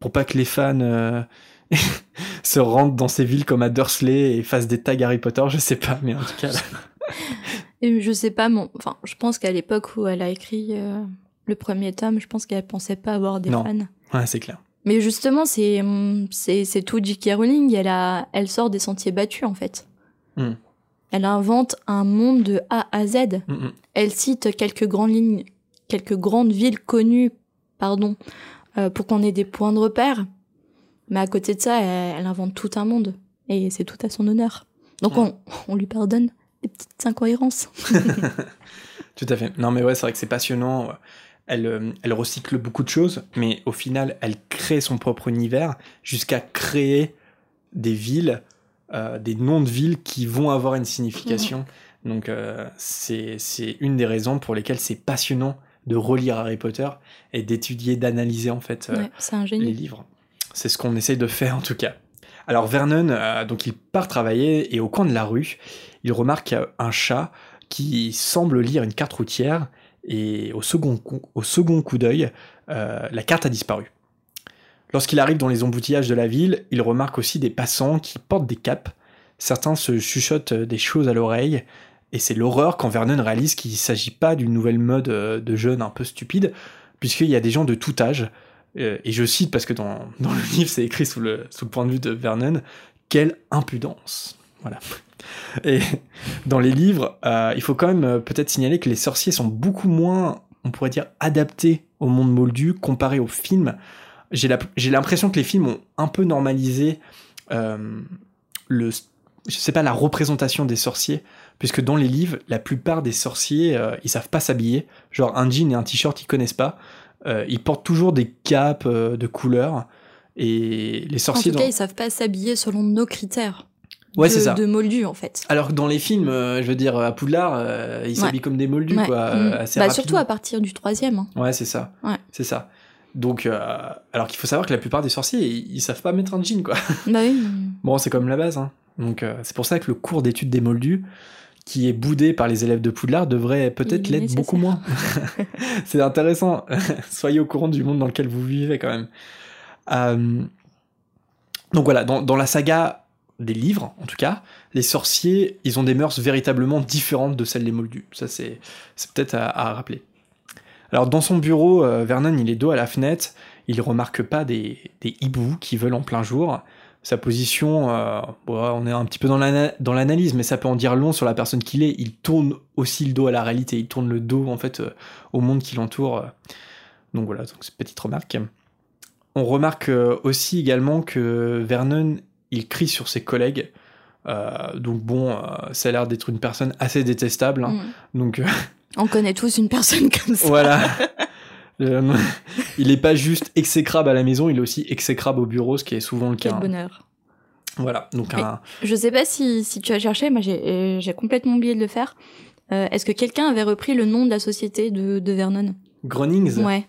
pour pas que les fans euh, se rendent dans ces villes comme à Dursley et fassent des tags Harry Potter? Je sais pas, mais en tout cas... là- Et je sais pas, mon... enfin, je pense qu'à l'époque où elle a écrit euh, le premier tome, je pense qu'elle pensait pas avoir des Non. fans. Ouais, c'est clair. Mais justement, c'est tout J.K. Rowling. Elle a, elle sort des sentiers battus en fait. Hmm. Elle invente un monde de A à Z. Mm, mm. Elle cite quelques grandes lignes, quelques grandes villes connues, pardon, euh, pour qu'on ait des points de repère. Mais à côté de ça, elle, elle invente tout un monde et c'est tout à son honneur. Donc on, on lui pardonne des petites incohérences. Tout à fait. Non, mais ouais, c'est vrai que c'est passionnant. Elle, euh, elle recycle beaucoup de choses, mais au final, elle crée son propre univers jusqu'à créer des villes, euh, des noms de villes qui vont avoir une signification. Donc, euh, c'est une des raisons pour lesquelles c'est passionnant de relire Harry Potter et d'étudier, d'analyser en fait euh, Ouais, les livres. C'est ce qu'on essaye de faire en tout cas. Alors Vernon, euh, donc il part travailler et au coin de la rue, il remarque un chat qui semble lire une carte routière et au second coup, au d'œil, euh, la carte a disparu. Lorsqu'il arrive dans les embouteillages de la ville, il remarque aussi des passants qui portent des capes. Certains se chuchotent des choses à l'oreille et c'est l'horreur quand Vernon réalise qu'il ne s'agit pas d'une nouvelle mode euh, de jeunes un peu stupide, puisqu'il y a des gens de tout âge. Euh, et je cite parce que dans, dans le livre c'est écrit sous le, sous le point de vue de Vernon, quelle impudence. Voilà. Et dans les livres, euh, il faut quand même euh, peut-être signaler que les sorciers sont beaucoup moins, on pourrait dire, adaptés au monde moldu comparé aux films. J'ai l'impression que les films ont un peu normalisé euh, le, je sais pas, la représentation des sorciers, puisque dans les livres, la plupart des sorciers, euh, ils savent pas s'habiller. Genre un jean et un t-shirt, ils connaissent pas. Ils portent toujours des capes de couleurs. Et les En sorciers. tout cas, dans- ils savent pas s'habiller selon nos critères. Ouais, de, c'est ça. De moldu, en fait. Alors que dans les films, euh, je veux dire, à Poudlard, euh, ils Ouais. s'habillent comme des moldus, Ouais. quoi, Mm. euh, assez bah, rapidement. surtout à partir du troisième. hein. Ouais, c'est ça. Ouais. C'est ça. Donc, euh, alors qu'il faut savoir que la plupart des sorciers, ils, ils savent pas mettre un jean, quoi. Bah oui. Bon, c'est comme la base, hein. Donc, euh, c'est pour ça que le cours d'études des moldus, qui est boudé par les élèves de Poudlard, devrait peut-être l'être beaucoup moins. c'est intéressant. Soyez au courant du monde dans lequel vous vivez, quand même. Euh, Donc voilà, dans, dans la saga des livres, en tout cas, les sorciers, ils ont des mœurs véritablement différentes de celles des moldus. Ça, c'est peut-être à, rappeler. Alors, dans son bureau, euh, Vernon, il est dos à la fenêtre. Il remarque pas des, des hiboux qui veulent en plein jour. Sa position, euh, bon, on est un petit peu dans l'ana- dans l'analyse, mais ça peut en dire long sur la personne qu'il est. Il tourne aussi le dos à la réalité. Il tourne le dos, en fait, euh, au monde qui l'entoure. Donc voilà, donc petite remarque. On remarque aussi également que Vernon, il crie sur ses collègues. Euh, donc bon, euh, ça a l'air d'être une personne assez détestable. hein. Mm. Donc euh, On connaît tous une personne comme ça. voilà. Il n'est pas juste exécrable à la maison, il est aussi exécrable au bureau, ce qui est souvent le Quel cas. hein. bonheur. Voilà, donc un... Je sais pas si, si tu as cherché, moi j'ai complètement oublié de le faire. Est-ce que quelqu'un avait repris le nom de la société de, de Vernon? Grunnings. Ouais.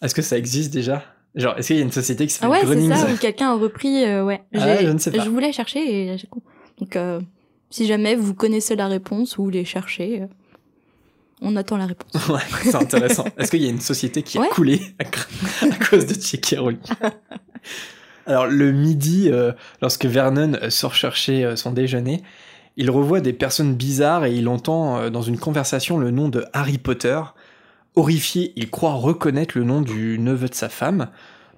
Est-ce que ça existe déjà? Genre, est-ce qu'il y a une société qui Ah s'appelle ouais, c'est ça, ou quelqu'un a repris, euh, ouais. Ah, J'ai- je ne sais pas. Je voulais chercher et j'ai. Donc, euh, si jamais vous connaissez la réponse ou les cherchez, euh, on attend la réponse. Ouais, c'est intéressant. Est-ce qu'il y a une société qui a Ouais. coulé à, cause de J.K. Alors, le midi, lorsque Vernon sort chercher son déjeuner, il revoit des personnes bizarres et il entend dans une conversation le nom de Harry Potter. Horrifié, il croit reconnaître le nom du neveu de sa femme,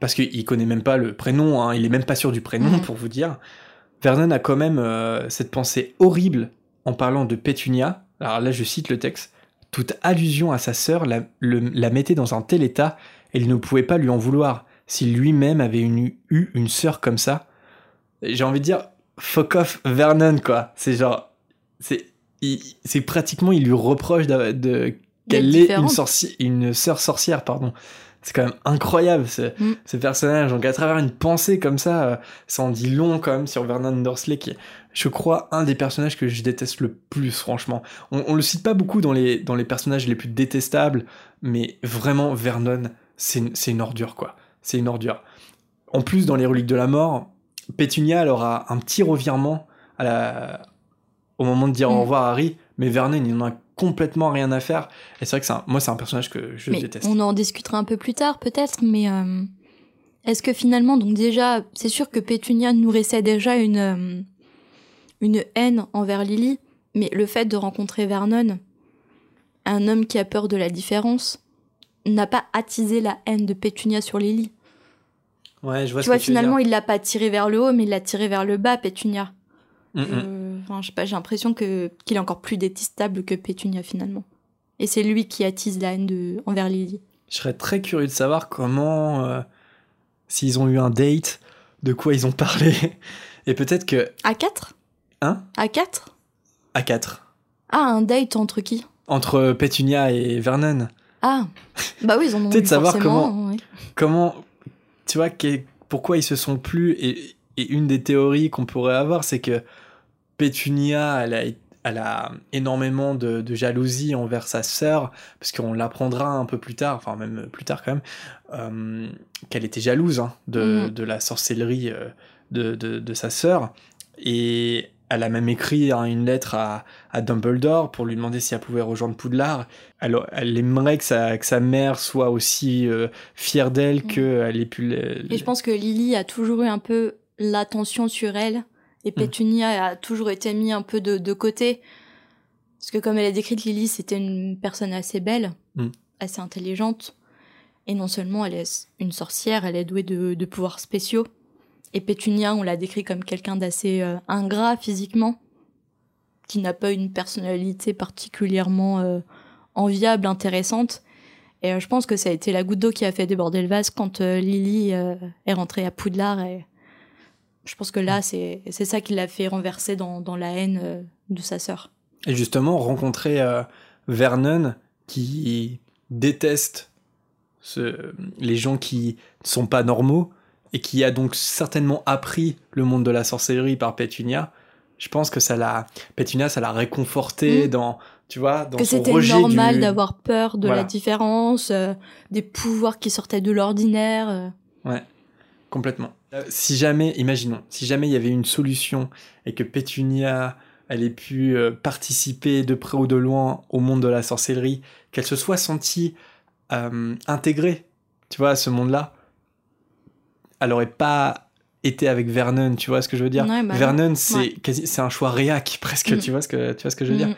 parce qu'il connaît même pas le prénom, hein, il est même pas sûr du prénom, Mhm. pour vous dire. Vernon a quand même euh, cette pensée horrible en parlant de Pétunia. Alors là, je cite le texte. Toute allusion à sa sœur la, le- la mettait dans un tel état, et il ne pouvait pas lui en vouloir. Si lui-même avait une- eu une sœur comme ça, j'ai envie de dire, fuck off Vernon, quoi. C'est genre, c'est, il- c'est pratiquement, il lui reproche de, de- qu'elle est une, différente. sorci- une sœur sorcière, pardon. C'est quand même incroyable ce, Mm. ce personnage. Donc à travers une pensée comme ça, euh, ça en dit long quand même sur Vernon Dursley, qui est, je crois, un des personnages que je déteste le plus, franchement. On, on le cite pas beaucoup dans les, dans les personnages les plus détestables, mais vraiment, Vernon, c'est une, ordure, quoi. C'est une ordure. En plus, dans les reliques de la mort, Pétunia, elle aura un petit revirement à la... au moment de dire au Mm. revoir à Harry, mais Vernon, il en a complètement rien à faire. Et c'est vrai que un- moi, c'est un personnage que je mais déteste. on en discutera un peu plus tard, peut-être, mais euh, est-ce que finalement, donc déjà, c'est sûr que Pétunia nourrissait déjà une, euh, une haine envers Lily, mais le fait de rencontrer Vernon, un homme qui a peur de la différence, n'a pas attisé la haine de Pétunia sur Lily. Ouais, je vois tu ce vois, que tu veux dire. finalement, il l'a pas tiré vers le haut, mais il l'a tiré vers le bas, Pétunia. Mm, mm. Euh, enfin, je sais pas, j'ai l'impression que qu'il est encore plus détestable que Pétunia finalement. Et c'est lui qui attise la haine de envers Lily. Je serais très curieux de savoir comment, euh, s'ils ont eu un date, de quoi ils ont parlé. Et peut-être que. À 4 Hein? À 4 À 4. Ah, un date entre qui? Entre Pétunia et Vernon. Ah Bah oui, ils en ont Peut-être eu savoir forcément, ouais. Comment. Tu vois, pourquoi ils se sont plus. Et, et une des théories qu'on pourrait avoir, c'est que Pétunia, elle a, elle a énormément de, de jalousie envers sa sœur, parce qu'on l'apprendra un peu plus tard, enfin même plus tard quand même, euh, qu'elle était jalouse hein, de, Mhm. de la sorcellerie euh, de, sa sœur. Et elle a même écrit hein, une lettre à, à Dumbledore pour lui demander si elle pouvait rejoindre Poudlard. Elle, elle aimerait que sa, que sa mère soit aussi euh, fière d'elle Mhm. qu'elle ait pu... Et je pense que Lily a toujours eu un peu l'attention sur elle. Et Pétunia a toujours été mis un peu de, de côté. Parce que comme elle est décrite, Lily, c'était une personne assez belle, Mm. assez intelligente. Et non seulement elle est une sorcière, elle est douée de, de pouvoirs spéciaux. Et Pétunia, on l'a décrit comme quelqu'un d'assez euh, ingrat physiquement, qui n'a pas une personnalité particulièrement euh, enviable, intéressante. Et euh, je pense que ça a été la goutte d'eau qui a fait déborder le vase quand Lily est rentrée à Poudlard. Et je pense que là, c'est c'est ça qui l'a fait renverser dans, dans la haine euh, de sa sœur. Et justement, rencontrer euh, Vernon qui déteste ce- les gens qui ne sont pas normaux et qui a donc certainement appris le monde de la sorcellerie par Pétunia, je pense que ça l'a Pétunia ça l'a réconforté Mm. dans tu vois dans que c'était normal du- d'avoir peur de Voilà. la différence, euh, des pouvoirs qui sortaient de l'ordinaire. euh. Complètement. Euh, si jamais, imaginons, si jamais il y avait une solution et que Pétunia elle ait pu euh, participer de près ou de loin au monde de la sorcellerie, qu'elle se soit sentie euh, intégrée, tu vois, à ce monde-là, elle aurait pas été avec Vernon, tu vois ce que je veux dire? Ouais, bah non. Vernon, c'est Ouais. un choix réac presque, Mm. tu vois ce que tu vois ce que je veux dire? Mm.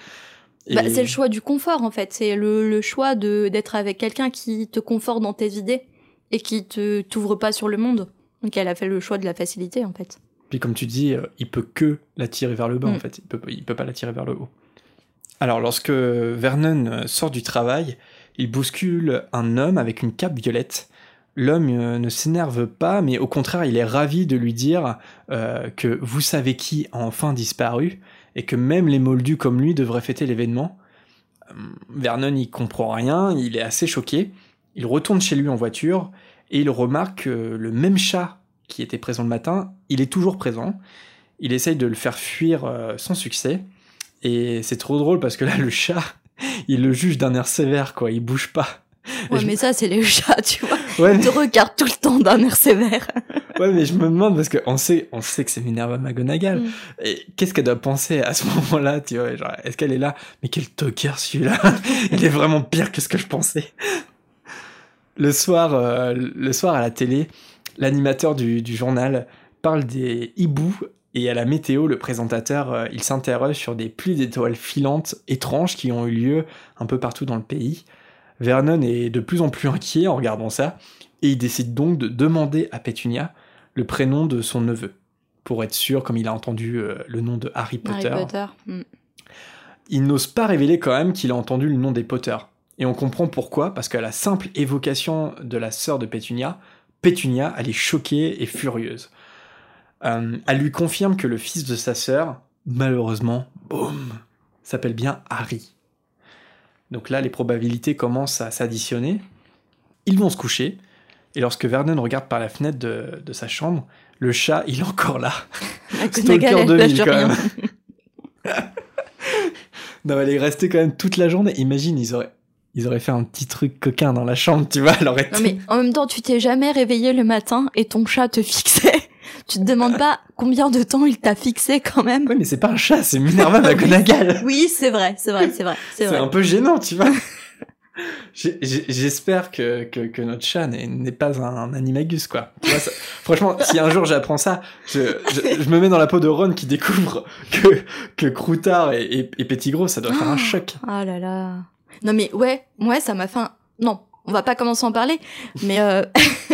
Et- Bah, c'est le choix du confort en fait. C'est le, le choix d'être avec quelqu'un qui te conforte dans tes idées et qui te t'ouvre pas sur le monde. Donc elle a fait le choix de la facilité en fait. Puis comme tu dis, euh, il peut que la tirer vers le bas Mm. en fait, il peut, il peut pas la tirer vers le haut. Alors lorsque Vernon sort du travail, il bouscule un homme avec une cape violette. L'homme euh, ne s'énerve pas, mais au contraire, il est ravi de lui dire euh, que vous savez qui a enfin disparu et que même les moldus comme lui devraient fêter l'événement. Vernon il comprend rien, il est assez choqué. Il retourne chez lui en voiture et il remarque que le même chat qui était présent le matin, il est toujours présent. Il essaye de le faire fuir euh, sans succès. Et c'est trop drôle parce que là, le chat, il le juge d'un air sévère, quoi. Il bouge pas. Ouais, je- mais ça c'est les chats, tu vois. Ouais, Ils mais, te regardent tout le temps d'un air sévère. ouais, mais je me demande parce qu'on sait, on sait que c'est Minerva McGonagall. Mm. Et qu'est-ce qu'elle doit penser à ce moment-là, tu vois genre, Est-ce qu'elle est là? Mais quel tocard celui-là Il est vraiment pire que ce que je pensais. Le soir, euh, le soir à la télé, l'animateur du, du journal parle des hiboux et à la météo, le présentateur, euh, il s'interroge sur des pluies d'étoiles filantes étranges qui ont eu lieu un peu partout dans le pays. Vernon est de plus en plus inquiet en regardant ça et il décide donc de demander à Pétunia le prénom de son neveu pour être sûr, comme il a entendu euh, le nom de Harry Potter, Harry Potter. mm. il n'ose pas révéler quand même qu'il a entendu le nom des Potter. Et on comprend pourquoi, parce qu'à la simple évocation de la sœur de Pétunia, Pétunia, elle est choquée et furieuse. Euh, elle lui confirme que le fils de sa sœur, malheureusement, boum, s'appelle bien Harry. Donc là, les probabilités commencent à s'additionner. Ils vont se coucher, et lorsque Vernon regarde par la fenêtre de, de sa chambre, le chat, il est encore là. McGonagall, Stalker 2000 lâche quand même. non, elle est restée quand même toute la journée. Imagine, ils auraient, ils auraient fait un petit truc coquin dans la chambre, tu vois. Elle aurait Non mais en même temps, tu t'es jamais réveillé le matin et ton chat te fixait. Tu te demandes pas combien de temps il t'a fixé quand même. Ouais, mais c'est pas un chat, c'est Minerva McGonagall. Oui, c'est vrai, c'est vrai, c'est vrai, c'est un peu gênant, tu vois. J'espère que, que, que notre chat n'est pas un animagus, quoi. Tu vois, ça- franchement, si un jour j'apprends ça, je, je, je me mets dans la peau de Ron qui découvre que, que Croutard et, et, et Petit Gros, ça doit faire un choc. Ah là là. Non mais ouais, ouais, ça m'a fait un... Non, on va pas commencer à en parler, mais euh,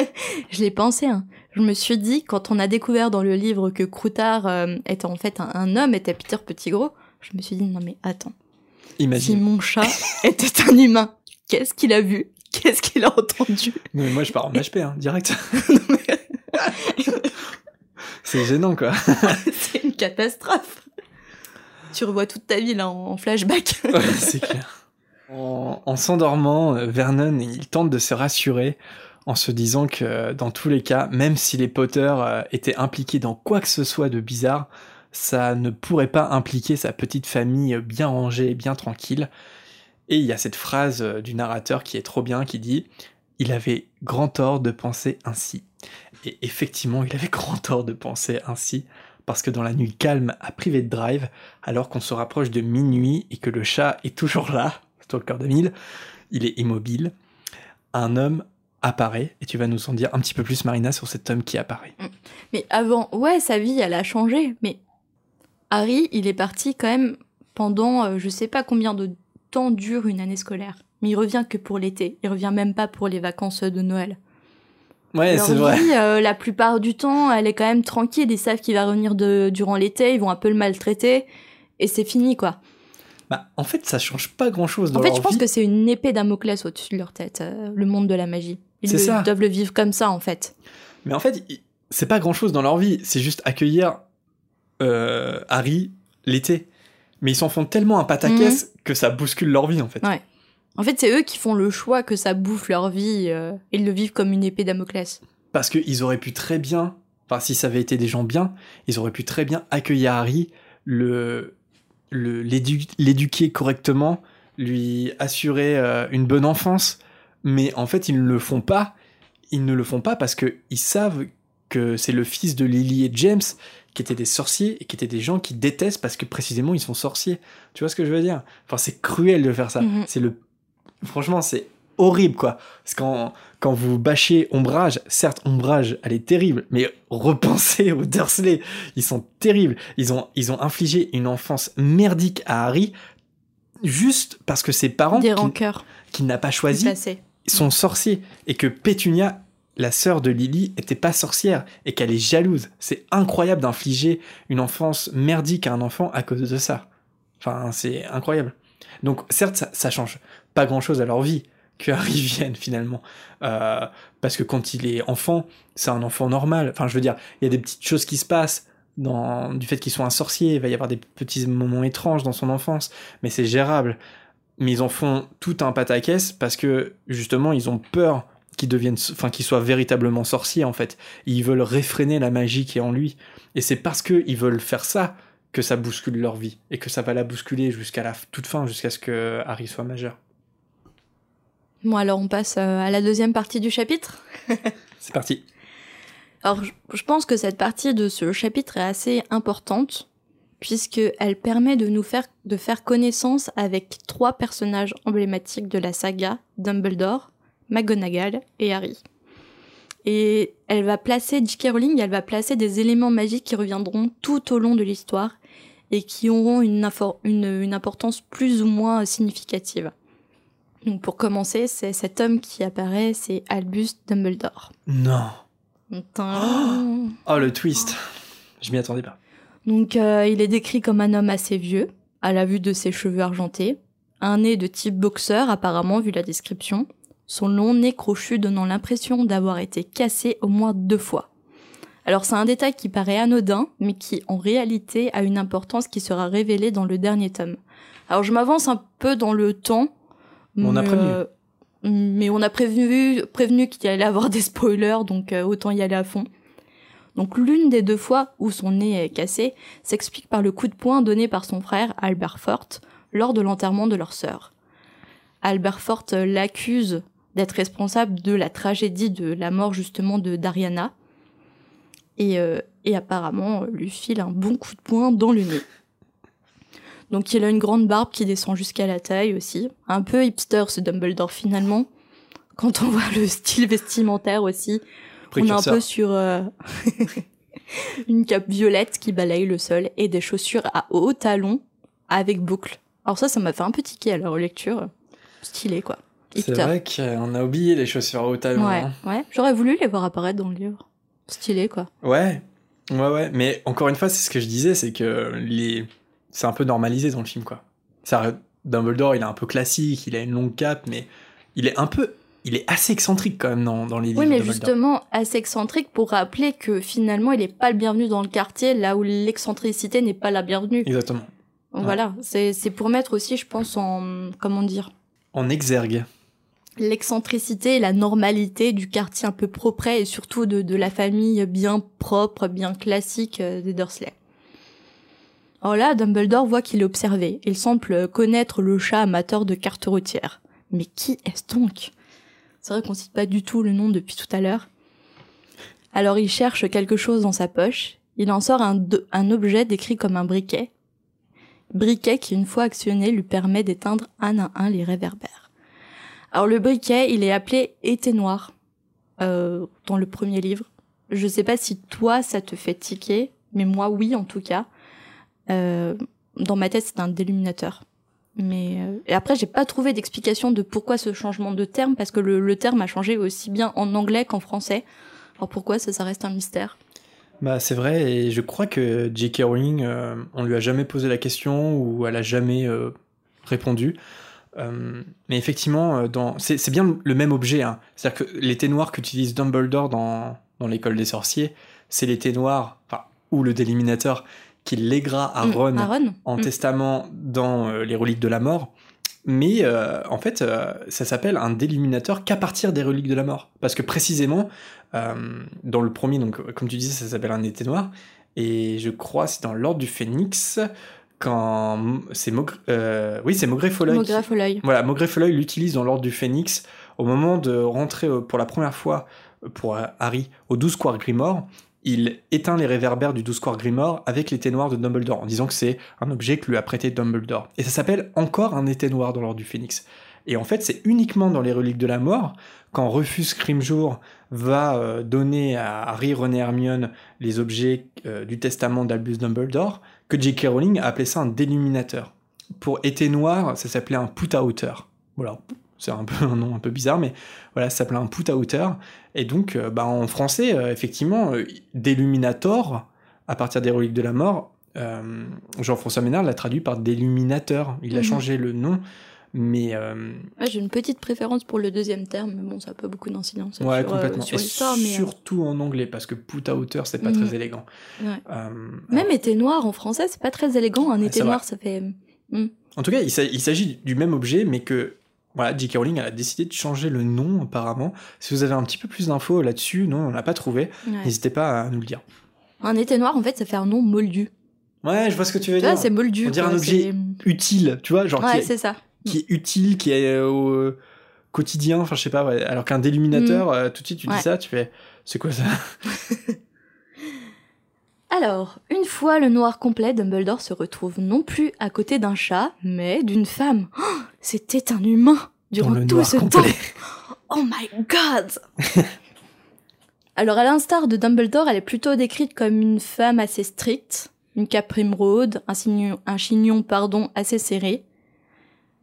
je l'ai pensé. Hein. Je me suis dit, quand on a découvert dans le livre que Croutard euh, était en fait un, un homme, était Peter Pettigrew, je me suis dit, non mais attends, si Imagine. mon chat était un humain, qu'est-ce qu'il a vu? Qu'est-ce qu'il a entendu? Non, mais moi, je pars en HP, hein, direct. C'est gênant, quoi. C'est une catastrophe. Tu revois toute ta vie là en, en flashback. Ouais, c'est clair. En, en s'endormant, euh, Vernon, il tente de se rassurer en se disant que dans tous les cas, même si les Potter euh, étaient impliqués dans quoi que ce soit de bizarre, ça ne pourrait pas impliquer sa petite famille euh, bien rangée et bien tranquille. Et il y a cette phrase du narrateur qui est trop bien, qui dit « Il avait grand tort de penser ainsi ». Et effectivement, il avait grand tort de penser ainsi, parce que dans la nuit calme à Private Drive, alors qu'on se rapproche de minuit et que le chat est toujours là, Stalker 2000, il est immobile, un homme apparaît, et tu vas nous en dire un petit peu plus, Marina, sur cet homme qui apparaît. Mais avant, ouais, sa vie, elle a changé. Mais Harry, il est parti quand même pendant, euh, je sais pas combien de temps dure une année scolaire. Mais il revient que pour l'été. Il revient même pas pour les vacances de Noël. Ouais, c'est vrai. euh, la plupart du temps, elle est quand même tranquille. Ils savent qu'il va revenir de, durant l'été, ils vont un peu le maltraiter, et c'est fini, quoi. Bah, en fait, ça change pas grand chose dans En fait, leur je pense vie. que c'est une épée Damoclès au-dessus de leur tête, euh, le monde de la magie. Ils C'est le- ça. doivent le vivre comme ça, en fait. Mais en fait, c'est pas grand chose dans leur vie. C'est juste accueillir euh, Harry l'été. Mais ils s'en font tellement un pataquès que ça bouscule leur vie, en fait. Mhm. Ouais. En fait, c'est eux qui font le choix que ça bouffe leur vie. euh, ils le vivent comme une épée Damoclès. Parce qu'ils auraient pu très bien, enfin, si ça avait été des gens bien, ils auraient pu très bien accueillir Harry, le, l'éduquer correctement, lui assurer euh, une bonne enfance. Mais en fait, ils ne le font pas. Ils ne le font pas parce que ils savent que c'est le fils de Lily et James qui étaient des sorciers et qui étaient des gens qui détestent parce que précisément ils sont sorciers. Tu vois ce que je veux dire? Enfin, c'est cruel de faire ça. Mhm. C'est le, franchement, c'est horrible quoi. Parce que quand quand vous bâchez Ombrage, certes Ombrage, elle est terrible, mais repensez aux Dursley, ils sont terribles. Ils ont ils ont infligé une enfance merdique à Harry juste parce que ses parents Des qui- n'a pas choisi sont sorciers et que Pétunia, la sœur de Lily, était pas sorcière et qu'elle est jalouse. C'est incroyable d'infliger une enfance merdique à un enfant à cause de ça. Enfin, c'est incroyable. Donc, certes, ça, ça change pas grand chose à leur vie que Harry vienne finalement. Euh, parce que quand il est enfant, c'est un enfant normal. Enfin, je veux dire, il y a des petites choses qui se passent. Dans, du fait qu'il soit un sorcier, il va y avoir des petits moments étranges dans son enfance, mais c'est gérable mais ils en font tout un pataquès parce que justement ils ont peur qu'il devienne enfin qu'il soit véritablement sorcier en fait ils veulent réfréner la magie qui est en lui et c'est parce que ils veulent faire ça que ça bouscule leur vie et que ça va la bousculer jusqu'à la toute fin jusqu'à ce que Harry soit majeur Bon, alors on passe euh, à la deuxième partie du chapitre. c'est parti Alors, je- pense que cette partie de ce chapitre est assez importante, puisqu'elle permet de nous faire, de faire connaissance avec trois personnages emblématiques de la saga, Dumbledore, McGonagall et Harry. Et elle va placer, J.K. Rowling, elle va placer des éléments magiques qui reviendront tout au long de l'histoire et qui auront une, infor- une, une importance plus ou moins significative. Donc pour commencer, c'est cet homme qui apparaît, c'est Albus Dumbledore. non oh le twist je m'y attendais pas Donc euh, il est décrit comme un homme assez vieux, à la vue de ses cheveux argentés, un nez de type boxeur apparemment vu la description, son long nez crochu donnant l'impression d'avoir été cassé au moins deux fois. Alors c'est un détail qui paraît anodin, mais qui en réalité a une importance qui sera révélée dans le dernier tome. Alors je m'avance un peu dans le temps. On a mais, prévenu. euh, mais on a prévenu, prévenu qu'il allait avoir des spoilers, donc euh, autant y aller à fond. Donc l'une des deux fois où son nez est cassé s'explique par le coup de poing donné par son frère Albert Forte lors de l'enterrement de leur sœur. Albert Forte l'accuse d'être responsable de la tragédie de la mort justement de Dariana et, euh, et apparemment lui file un bon coup de poing dans le nez. Donc il a une grande barbe qui descend jusqu'à la taille aussi. Un peu hipster ce Dumbledore finalement. Quand on voit le style vestimentaire aussi, on est un peu sur euh, une cape violette qui balaye le sol et des chaussures à hauts talons avec boucles. Alors ça, ça m'a fait un peu tiquer à la relecture. Stylé quoi. c'est vrai qu'on a oublié les chaussures au talon Ouais, hein. ouais. J'aurais voulu les voir apparaître dans le livre. Stylé quoi. Ouais, ouais, ouais. Mais encore une fois, c'est ce que je disais, c'est que les... c'est un peu normalisé dans le film, quoi. Ça, Dumbledore, il est un peu classique, il a une longue cape, mais il est un peu, il est assez excentrique quand même dans, dans les livres. Oui, mais de justement, assez excentrique pour rappeler que finalement, il n'est pas le bienvenu dans le quartier, là où l'excentricité n'est pas la bienvenue. Exactement. Voilà, c'est c'est pour mettre aussi, je pense, en... comment dire? En exergue. l'excentricité et la normalité du quartier un peu propre et surtout de, de la famille bien propre, bien classique euh, des Dursley. Alors là, Dumbledore voit qu'il est observé. Il semble connaître le chat amateur de cartes routières. Mais qui est-ce donc? C'est vrai qu'on cite pas du tout le nom depuis tout à l'heure. Alors il cherche quelque chose dans sa poche. Il en sort un objet décrit comme un briquet. Briquet qui, une fois actionné, lui permet d'éteindre un à un les réverbères. Alors le briquet, il est appelé été noir euh, dans le premier livre. Je sais pas si toi ça te fait tiquer, mais moi oui en tout cas. Euh, dans ma tête c'est un déluminateur. Mais euh, et après, j'ai pas trouvé d'explication de pourquoi ce changement de terme, parce que le, terme a changé aussi bien en anglais qu'en français. Alors pourquoi ça, ça reste un mystère? Bah, c'est vrai, et je crois que J.K. Rowling, euh, on lui a jamais posé la question ou elle a jamais répondu. Mais effectivement, c'est bien le même objet. Hein. C'est-à-dire que l'épée noire qu'utilise Dumbledore dans, l'école des sorciers, c'est l'épée noire, enfin, ou le déliminateur, qui lèguera à Mm, Ron Aaron en Mm. testament dans euh, les reliques de la mort. Mais euh, en fait, euh, ça s'appelle un déluminateur qu'à partir des reliques de la mort. Parce que précisément, dans le premier, donc comme tu disais, ça s'appelle un été noir. Et je crois c'est dans l'ordre du Phénix quand c'est euh, oui c'est Maugrey Folleuil. qui-. Voilà, Maugrey Folleuil l'utilise dans l'ordre du Phénix au moment de rentrer pour la première fois pour Harry au 12 Square Grimoire. Il éteint les réverbères du 12 Square Grimoire avec l'été noir de Dumbledore en disant que c'est un objet que lui a prêté Dumbledore. Et ça s'appelle encore un été noir dans l'ordre du Phénix. Et en fait, c'est uniquement dans les reliques de la mort, quand Rufus Grimjour va euh, donner à Harry, et Hermione les objets euh, du testament d'Albus Dumbledore, que J.K. Rowling a appelé ça un déluminateur. Pour été noir, ça s'appelait un put-outer. Voilà, c'est un peu un nom un peu bizarre, mais voilà, ça s'appelait un put-outer. Et donc, euh, bah, en français, euh, effectivement, euh, déluminator, à partir des reliques de la mort, euh, Jean-François Ménard l'a traduit par déluminateur. Il a Mhm. changé le nom, mais Ouais, J'ai une petite préférence pour le deuxième terme, mais bon, ça n'a pas beaucoup d'incidence ouais, sur, complètement. sur Et. Mais, surtout en anglais, parce que put-outer, c'est pas Mhm. très élégant. Ouais. Même été noir en français, c'est pas très élégant. Un été noir, ça fait. En tout cas, il s'agit du même objet, mais que voilà, J.K. Rowling a décidé de changer le nom apparemment. Si vous avez un petit peu plus d'infos là-dessus, non, on l'a pas trouvé. Ouais. N'hésitez pas à nous le dire. Un été noir, en fait, ça fait un nom moldu. Ouais, je vois ce que tu veux Tu dire. c'est moldu. On dirait un objet Utile, tu vois, genre qui, Ouais, est, c'est ça. qui est utile, qui est euh, au quotidien, enfin je sais pas, ouais. alors qu'un déluminateur, euh, tout de suite tu dis ça, tu fais, c'est quoi ça? Alors, une fois le noir complet, Dumbledore se retrouve non plus à côté d'un chat, mais d'une femme. Oh, C'était un humain durant tout ce complet. temps. Oh my god Alors, à l'instar de Dumbledore, elle est plutôt décrite comme une femme assez stricte, une cape primrose, un, chignon, un chignon pardon, assez serré.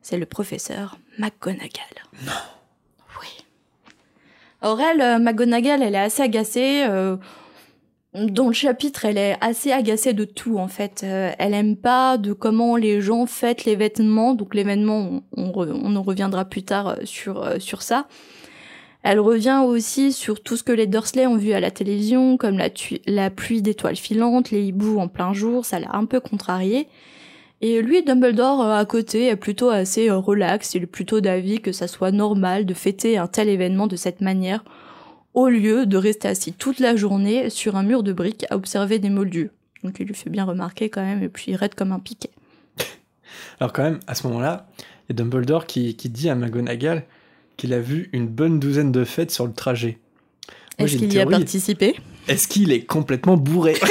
C'est le professeur McGonagall. Non. Oui. Or, elle, euh, McGonagall, elle est assez agacée. euh, dans le chapitre, elle est assez agacée de tout en fait. Euh, elle aime pas de comment les gens fêtent l'événement. Donc l'événement, on, en reviendra plus tard euh, sur euh, sur ça. Elle revient aussi sur tout ce que les Dursley ont vu à la télévision, comme la, pluie d'étoiles filantes, les hiboux en plein jour. Ça l'a un peu contrarié. Et lui, Dumbledore, à côté, est plutôt assez relax. Il est plutôt d'avis que ça soit normal de fêter un tel événement de cette manière au lieu de rester assis toute la journée sur un mur de briques à observer des moldus. Donc il lui fait bien remarquer quand même, et puis il raide comme un piquet. Alors quand même, à ce moment-là, il y a Dumbledore qui, qui dit à McGonagall qu'il a vu une bonne douzaine de fêtes sur le trajet. Est-ce qu'il y a participé? Est-ce qu'il est complètement bourré?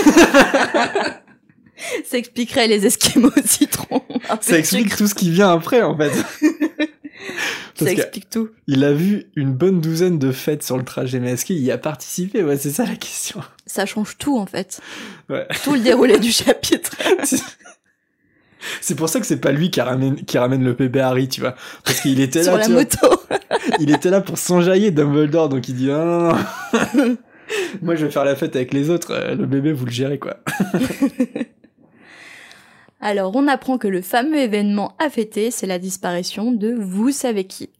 Ça expliquerait les esquimaux au citron. un peu Ça explique tout ce qui vient après en fait. Ça explique tout. Il a vu une bonne douzaine de fêtes sur le trajet, mais est-ce qu'il y a participé? Ouais, c'est ça la question. Ça change tout en fait. Ouais. Tout le déroulé du chapitre. C'est pour ça que c'est pas lui qui ramène, qui ramène le bébé Harry, tu vois. Parce qu'il était sur là, la tu vois, moto. il était là pour s'enjailler Dumbledore, donc il dit ah, non, non, non. Moi je vais faire la fête avec les autres, euh, le bébé vous le gérez quoi. Alors on apprend que le fameux événement à fêter, c'est la disparition de vous savez qui.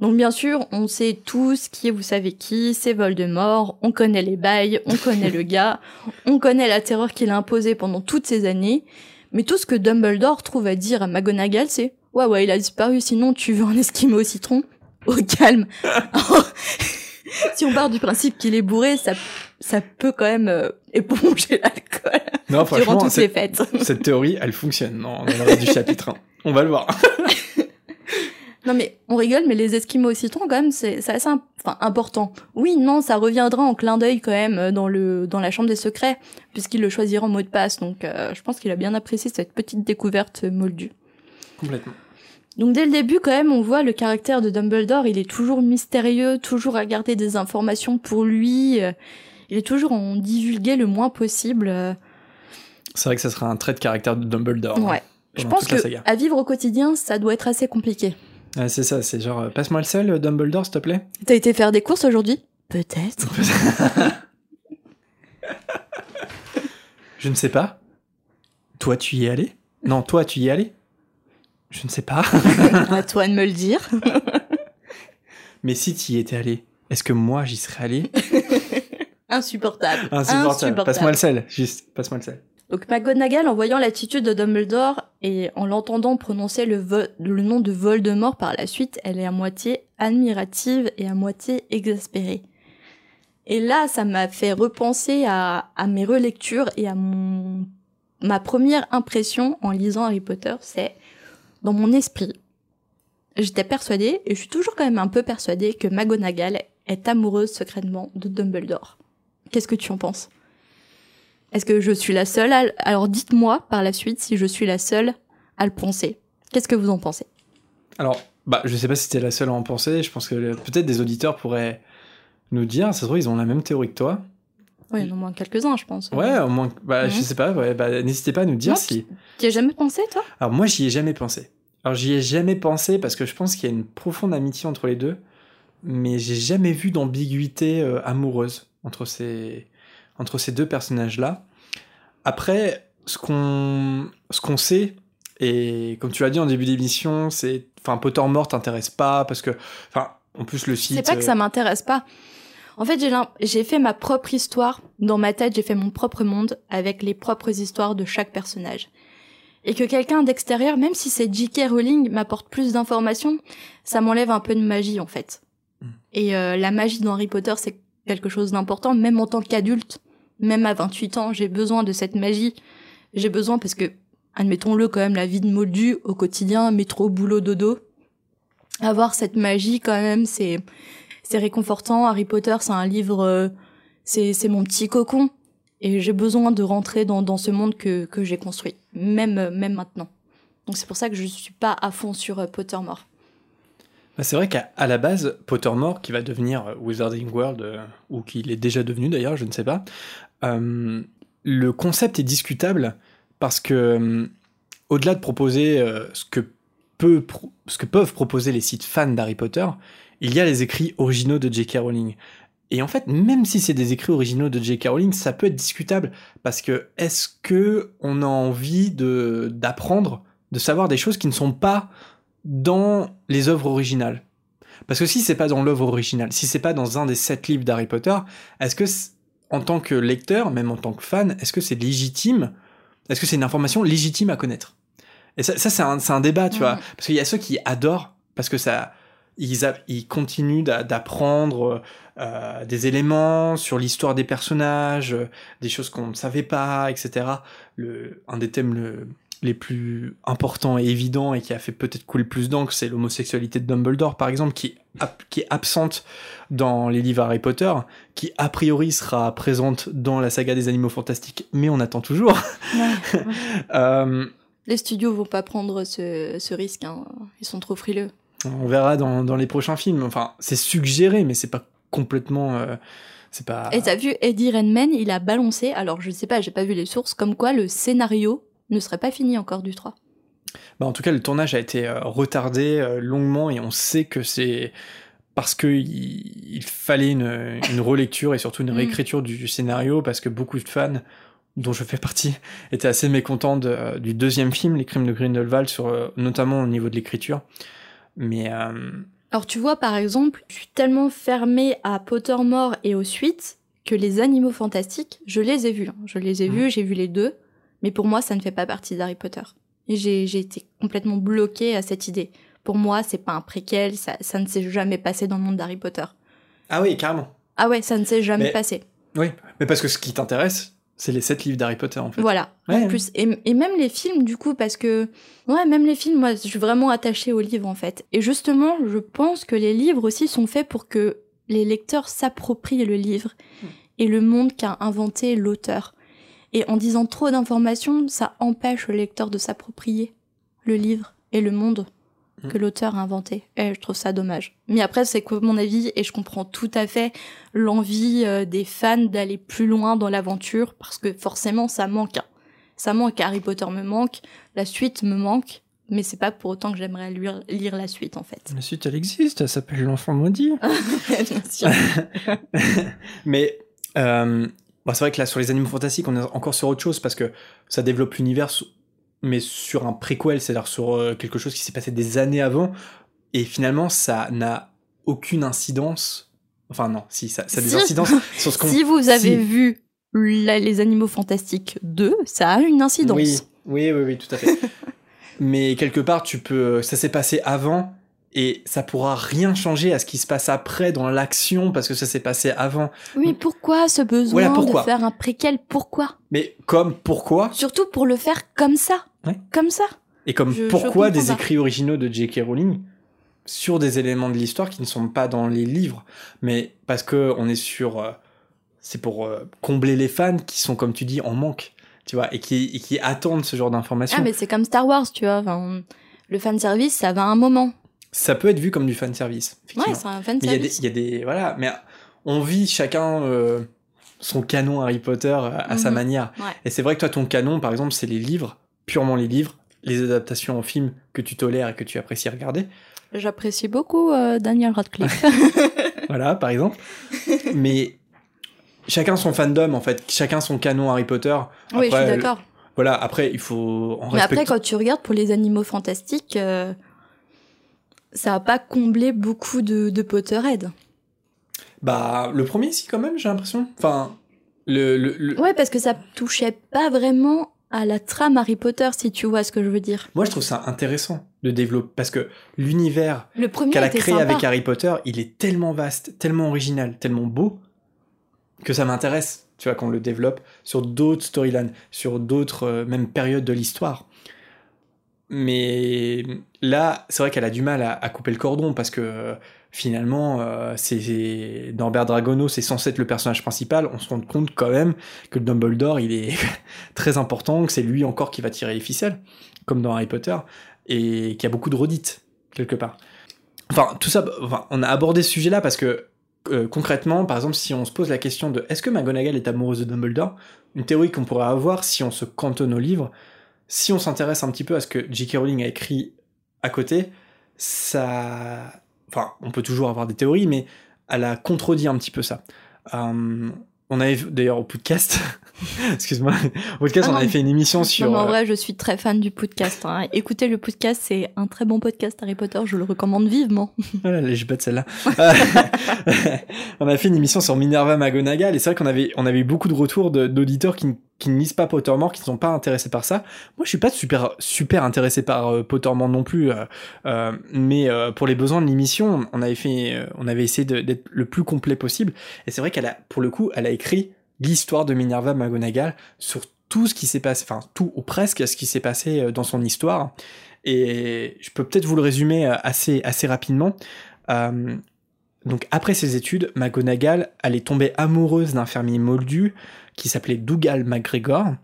Donc bien sûr, on sait tous qui est vous savez qui, c'est Voldemort, on connaît les bails, on connaît le gars, on connaît la terreur qu'il a imposée pendant toutes ces années, mais tout ce que Dumbledore trouve à dire à McGonagall, c'est « Ouais, ouais, il a disparu, sinon tu veux un esquimau au citron ?» Au calme Si on part du principe qu'il est bourré, ça, ça peut quand même euh, éponger l'alcool Non, durant franchement, toutes les cette, fêtes. cette théorie, elle fonctionne dans le reste du chapitre 1. On va le voir. Non mais on rigole, mais les Esquimaux au citron quand même c'est assez imp- important. Oui, non, ça reviendra en clin d'œil quand même euh, dans le dans la chambre des secrets puisqu'il le choisira en mot de passe. Donc euh, je pense qu'il a bien apprécié cette petite découverte euh, moldue. Complètement. Donc dès le début quand même on voit le caractère de Dumbledore, il est toujours mystérieux, toujours à garder des informations pour lui. Il est toujours en divulguer le moins possible. euh, C'est vrai que ça sera un trait de caractère de Dumbledore. hein. Ouais. Je pense que à vivre au quotidien, ça doit être assez compliqué. C'est ça, c'est genre, euh, passe-moi le sel, Dumbledore, s'il te plaît. T'as été faire des courses aujourd'hui? Peut-être. Je ne sais pas. Toi, tu y es allé? Non, toi, tu y es allé? Je ne sais pas. à toi de me le dire. Mais si tu y étais allé, est-ce que moi, j'y serais allé? Insupportable. Insupportable. Passe-moi le sel, juste, passe-moi le sel. Donc McGonagall, en voyant l'attitude de Dumbledore et en l'entendant prononcer le, nom de Voldemort par la suite, elle est à moitié admirative et à moitié exaspérée. Et là, ça m'a fait repenser à, à mes relectures et à mon ma première impression en lisant Harry Potter, c'est dans mon esprit. J'étais persuadée, et je suis toujours quand même un peu persuadée, que McGonagall est amoureuse secrètement de Dumbledore. Qu'est-ce que tu en penses? Est-ce que je suis la seule à... Alors dites-moi par la suite si je suis la seule à le penser. Qu'est-ce que vous en pensez? Alors, bah, je sais pas si t'es la seule à en penser. Je pense que peut-être des auditeurs pourraient nous dire. Ça se trouve, ils ont la même théorie que toi. Oui, il y en a au moins quelques-uns, je pense. Ouais, au moins. Bah, je Mhm. sais pas. Ouais, bah, n'hésitez pas à nous dire Non, si. Tu as jamais pensé, toi? Alors moi, j'y ai jamais pensé. Alors j'y ai jamais pensé parce que je pense qu'il y a une profonde amitié entre les deux, mais j'ai jamais vu d'ambiguïté euh, amoureuse entre ces entre ces deux personnages-là. Après, ce qu'on ce qu'on sait et comme tu l'as dit en début d'émission, c'est enfin Pottermore t'intéresse pas parce que enfin en plus le site. C'est pas que euh, ça m'intéresse pas. En fait, j'ai fait ma propre histoire. Dans ma tête, j'ai fait mon propre monde avec les propres histoires de chaque personnage. Et que quelqu'un d'extérieur, même si c'est J.K. Rowling, m'apporte plus d'informations, ça m'enlève un peu de magie, en fait. Mm. Et euh, la magie dans Harry Potter, c'est quelque chose d'important, même en tant qu'adulte. Même à 28 ans, j'ai besoin de cette magie. J'ai besoin parce que, admettons-le quand même, la vie de Moldu au quotidien, métro, boulot, dodo. Avoir cette magie quand même, c'est c'est réconfortant. Harry Potter, c'est un livre, euh, c'est c'est mon petit cocon, et j'ai besoin de rentrer dans dans ce monde que que j'ai construit, même euh, même maintenant. Donc c'est pour ça que je suis pas à fond sur euh, Pottermore. Bah, c'est vrai qu'à la base, Pottermore, qui va devenir euh, Wizarding World, euh, ou qu'il est déjà devenu d'ailleurs, je ne sais pas, euh, le concept est discutable parce que, au-delà de proposer ce, que peuvent proposer les sites fans d'Harry Potter, il y a les écrits originaux de J.K. Rowling. Et en fait, même si c'est des écrits originaux de J.K. Rowling, ça peut être discutable parce que est-ce que on a envie d'apprendre, de savoir des choses qui ne sont pas dans les œuvres originales. Parce que si c'est pas dans l'œuvre originale, si c'est pas dans un des sept livres d'Harry Potter, est-ce que, en tant que lecteur, même en tant que fan, est-ce que c'est légitime Est-ce que c'est une information légitime à connaître? Et ça, ça, c'est un, un débat, tu Mhm. vois. Parce qu'il y a ceux qui adorent, parce que ça, ils, a- ils continuent d'a- d'apprendre euh, des éléments sur l'histoire des personnages, euh, des choses qu'on ne savait pas, etc. Le, un des thèmes le, les plus importants et évidents et qui a fait peut-être couler plus d'encre, c'est l'homosexualité de Dumbledore, par exemple, qui, qui est absente dans les livres Harry Potter, qui a priori sera présente dans la saga des animaux fantastiques, mais on attend toujours. Euh, Les studios vont pas prendre ce, ce risque, hein. ils sont trop frileux. on verra dans, dans les prochains films. Enfin, c'est suggéré, mais c'est pas complètement. euh, c'est pas. Et t'as vu Eddie Redmayne, il a balancé, alors je sais pas, j'ai pas vu les sources, comme quoi le scénario ne serait pas fini encore du 3. Bah, en tout cas, le tournage a été euh, retardé euh, longuement et on sait que c'est parce que il, il fallait une, une relecture et surtout une Mm. réécriture du scénario parce que beaucoup de fans dont je fais partie étaient assez mécontents de- euh, du deuxième film, Les Crimes de Grindelwald, sur, notamment au niveau de l'écriture. Mais euh, Alors tu vois, par exemple, je suis tellement fermée à Pottermore et aux suites que les animaux fantastiques, je les ai vus. hein. Je les ai Mhm. vus, j'ai vu les deux, mais pour moi, ça ne fait pas partie d'Harry Potter. Et j'ai été complètement bloquée à cette idée. Pour moi, c'est pas un préquel, ça, ça ne s'est jamais passé dans le monde d'Harry Potter. ah oui, carrément. Ah ouais, ça ne s'est jamais Mais- passé. Oui, mais parce que ce qui t'intéresse, c'est les sept livres d'Harry Potter en fait. Voilà, Ouais. en plus. Et, et même les films, du coup, parce que... Ouais, même les films, moi, je suis vraiment attachée aux livres, en fait. Et justement, je pense que les livres aussi sont faits pour que les lecteurs s'approprient le livre et le monde qu'a inventé l'auteur. Et en disant trop d'informations, ça empêche le lecteur de s'approprier le livre et le monde que l'auteur a inventé. Et je trouve ça dommage. Mais après, c'est que mon avis, et je comprends tout à fait l'envie euh, des fans d'aller plus loin dans l'aventure, parce que forcément, ça manque. hein. ça manque. Harry Potter me manque, la suite me manque, mais c'est pas pour autant que j'aimerais lire, lire la suite en fait. La suite, elle existe, elle s'appelle L'Enfant Maudit. Bien sûr. Mais euh, bah, c'est vrai que là, sur les animaux fantastiques, on est encore sur autre chose parce que ça développe l'univers, mais sur un préquel, c'est-à-dire sur euh, quelque chose qui s'est passé des années avant. Et finalement, ça n'a aucune incidence. Enfin, non, si, ça, ça a des Si. incidences sur ce qu'on. Si vous avez Si. vu la- Les Animaux Fantastiques 2, ça a une incidence. Oui, oui, oui, oui, tout à fait. mais quelque part, tu peux. Ça s'est passé avant. Et ça pourra rien changer à ce qui se passe après dans l'action parce que ça s'est passé avant. Oui, pourquoi ce besoin Voilà, pourquoi. de faire un préquel Pourquoi? Mais comme pourquoi? Surtout pour le faire comme ça. Ouais. Comme ça. Et comme Je- pourquoi des pas. écrits originaux de J.K. Rowling sur des éléments de l'histoire qui ne sont pas dans les livres, mais parce que on est sur, euh, c'est pour euh, combler les fans qui sont comme tu dis en manque, tu vois, et qui, et qui attendent ce genre d'informations. Ah, mais c'est comme Star Wars, tu vois. Enfin, le fanservice, ça va un moment. Ça peut être vu comme du fan service. Ouais, c'est un mais il y a des, fanservice. il y a des, voilà, mais on vit chacun euh, son canon Harry Potter à sa Mhm. manière. Ouais. Et c'est vrai que toi, ton canon, par exemple, c'est les livres, purement les livres, les adaptations en film que tu tolères et que tu apprécies regarder. J'apprécie beaucoup euh, Daniel Radcliffe. Voilà, par exemple. Mais chacun son fandom, en fait. Chacun son canon Harry Potter. oui, je suis d'accord. Voilà, après, il faut en Mais après, quand tu regardes pour les animaux fantastiques, euh, ça a pas comblé beaucoup de, de Potterhead. Bah, le premier, si, quand même, j'ai l'impression. Enfin, le. le, le- Ouais, parce que ça touchait pas vraiment à la trame Harry Potter, si tu vois ce que je veux dire. Moi, je trouve ça intéressant de développer. Parce que l'univers qu'elle a créé sympa. avec Harry Potter, il est tellement vaste, tellement original, tellement beau, que ça m'intéresse, tu vois, qu'on le développe sur d'autres storylines, sur d'autres, euh, même périodes de l'histoire. Mais là, c'est vrai qu'elle a du mal à, couper le cordon parce que euh, finalement, euh, c'est Norbert Dragono, c'est censé être le personnage principal. On se rend compte quand même que le Dumbledore, il est très important, que c'est lui encore qui va tirer les ficelles, comme dans Harry Potter, et qu'il y a beaucoup de redites quelque part. Enfin, tout ça, on a abordé ce sujet-là parce que euh, concrètement, par exemple, si on se pose la question de est-ce que McGonagall est amoureuse de Dumbledore, une théorie qu'on pourrait avoir si on se cantonne au livre, si on s'intéresse un petit peu à ce que J.K. Rowling a écrit à côté, ça, enfin, on peut toujours avoir des théories, mais elle a contredit un petit peu ça. Euh, on avait d'ailleurs au podcast, excuse-moi, podcast, Ah on avait fait une émission sur. Non, en euh, vrai, je suis très fan du podcast. hein. Écoutez le podcast, c'est un très bon podcast Harry Potter, je le recommande vivement. Voilà, là, j'ai pas de celle-là. On a fait une émission sur Minerva McGonagall et c'est vrai qu'on avait, on avait eu beaucoup de retours d'auditeurs qui, qui ne lisent pas Pottermore, qui ne sont pas intéressés par ça. Moi, je suis pas super, super intéressé par euh, Pottermore non plus, euh, euh, mais euh, pour les besoins de l'émission, on avait fait, euh, on avait essayé d'être le plus complet possible. Et c'est vrai qu'elle a, pour le coup, elle a écrit l'histoire de Minerva McGonagall sur tout ce qui s'est passé, enfin tout ou presque ce qui s'est passé euh, dans son histoire. Et je peux peut-être vous le résumer euh, assez, assez rapidement. Euh, donc après ses études, McGonagall, elle est tombée amoureuse d'un fermier moldu qui s'appelait Dougal McGregor.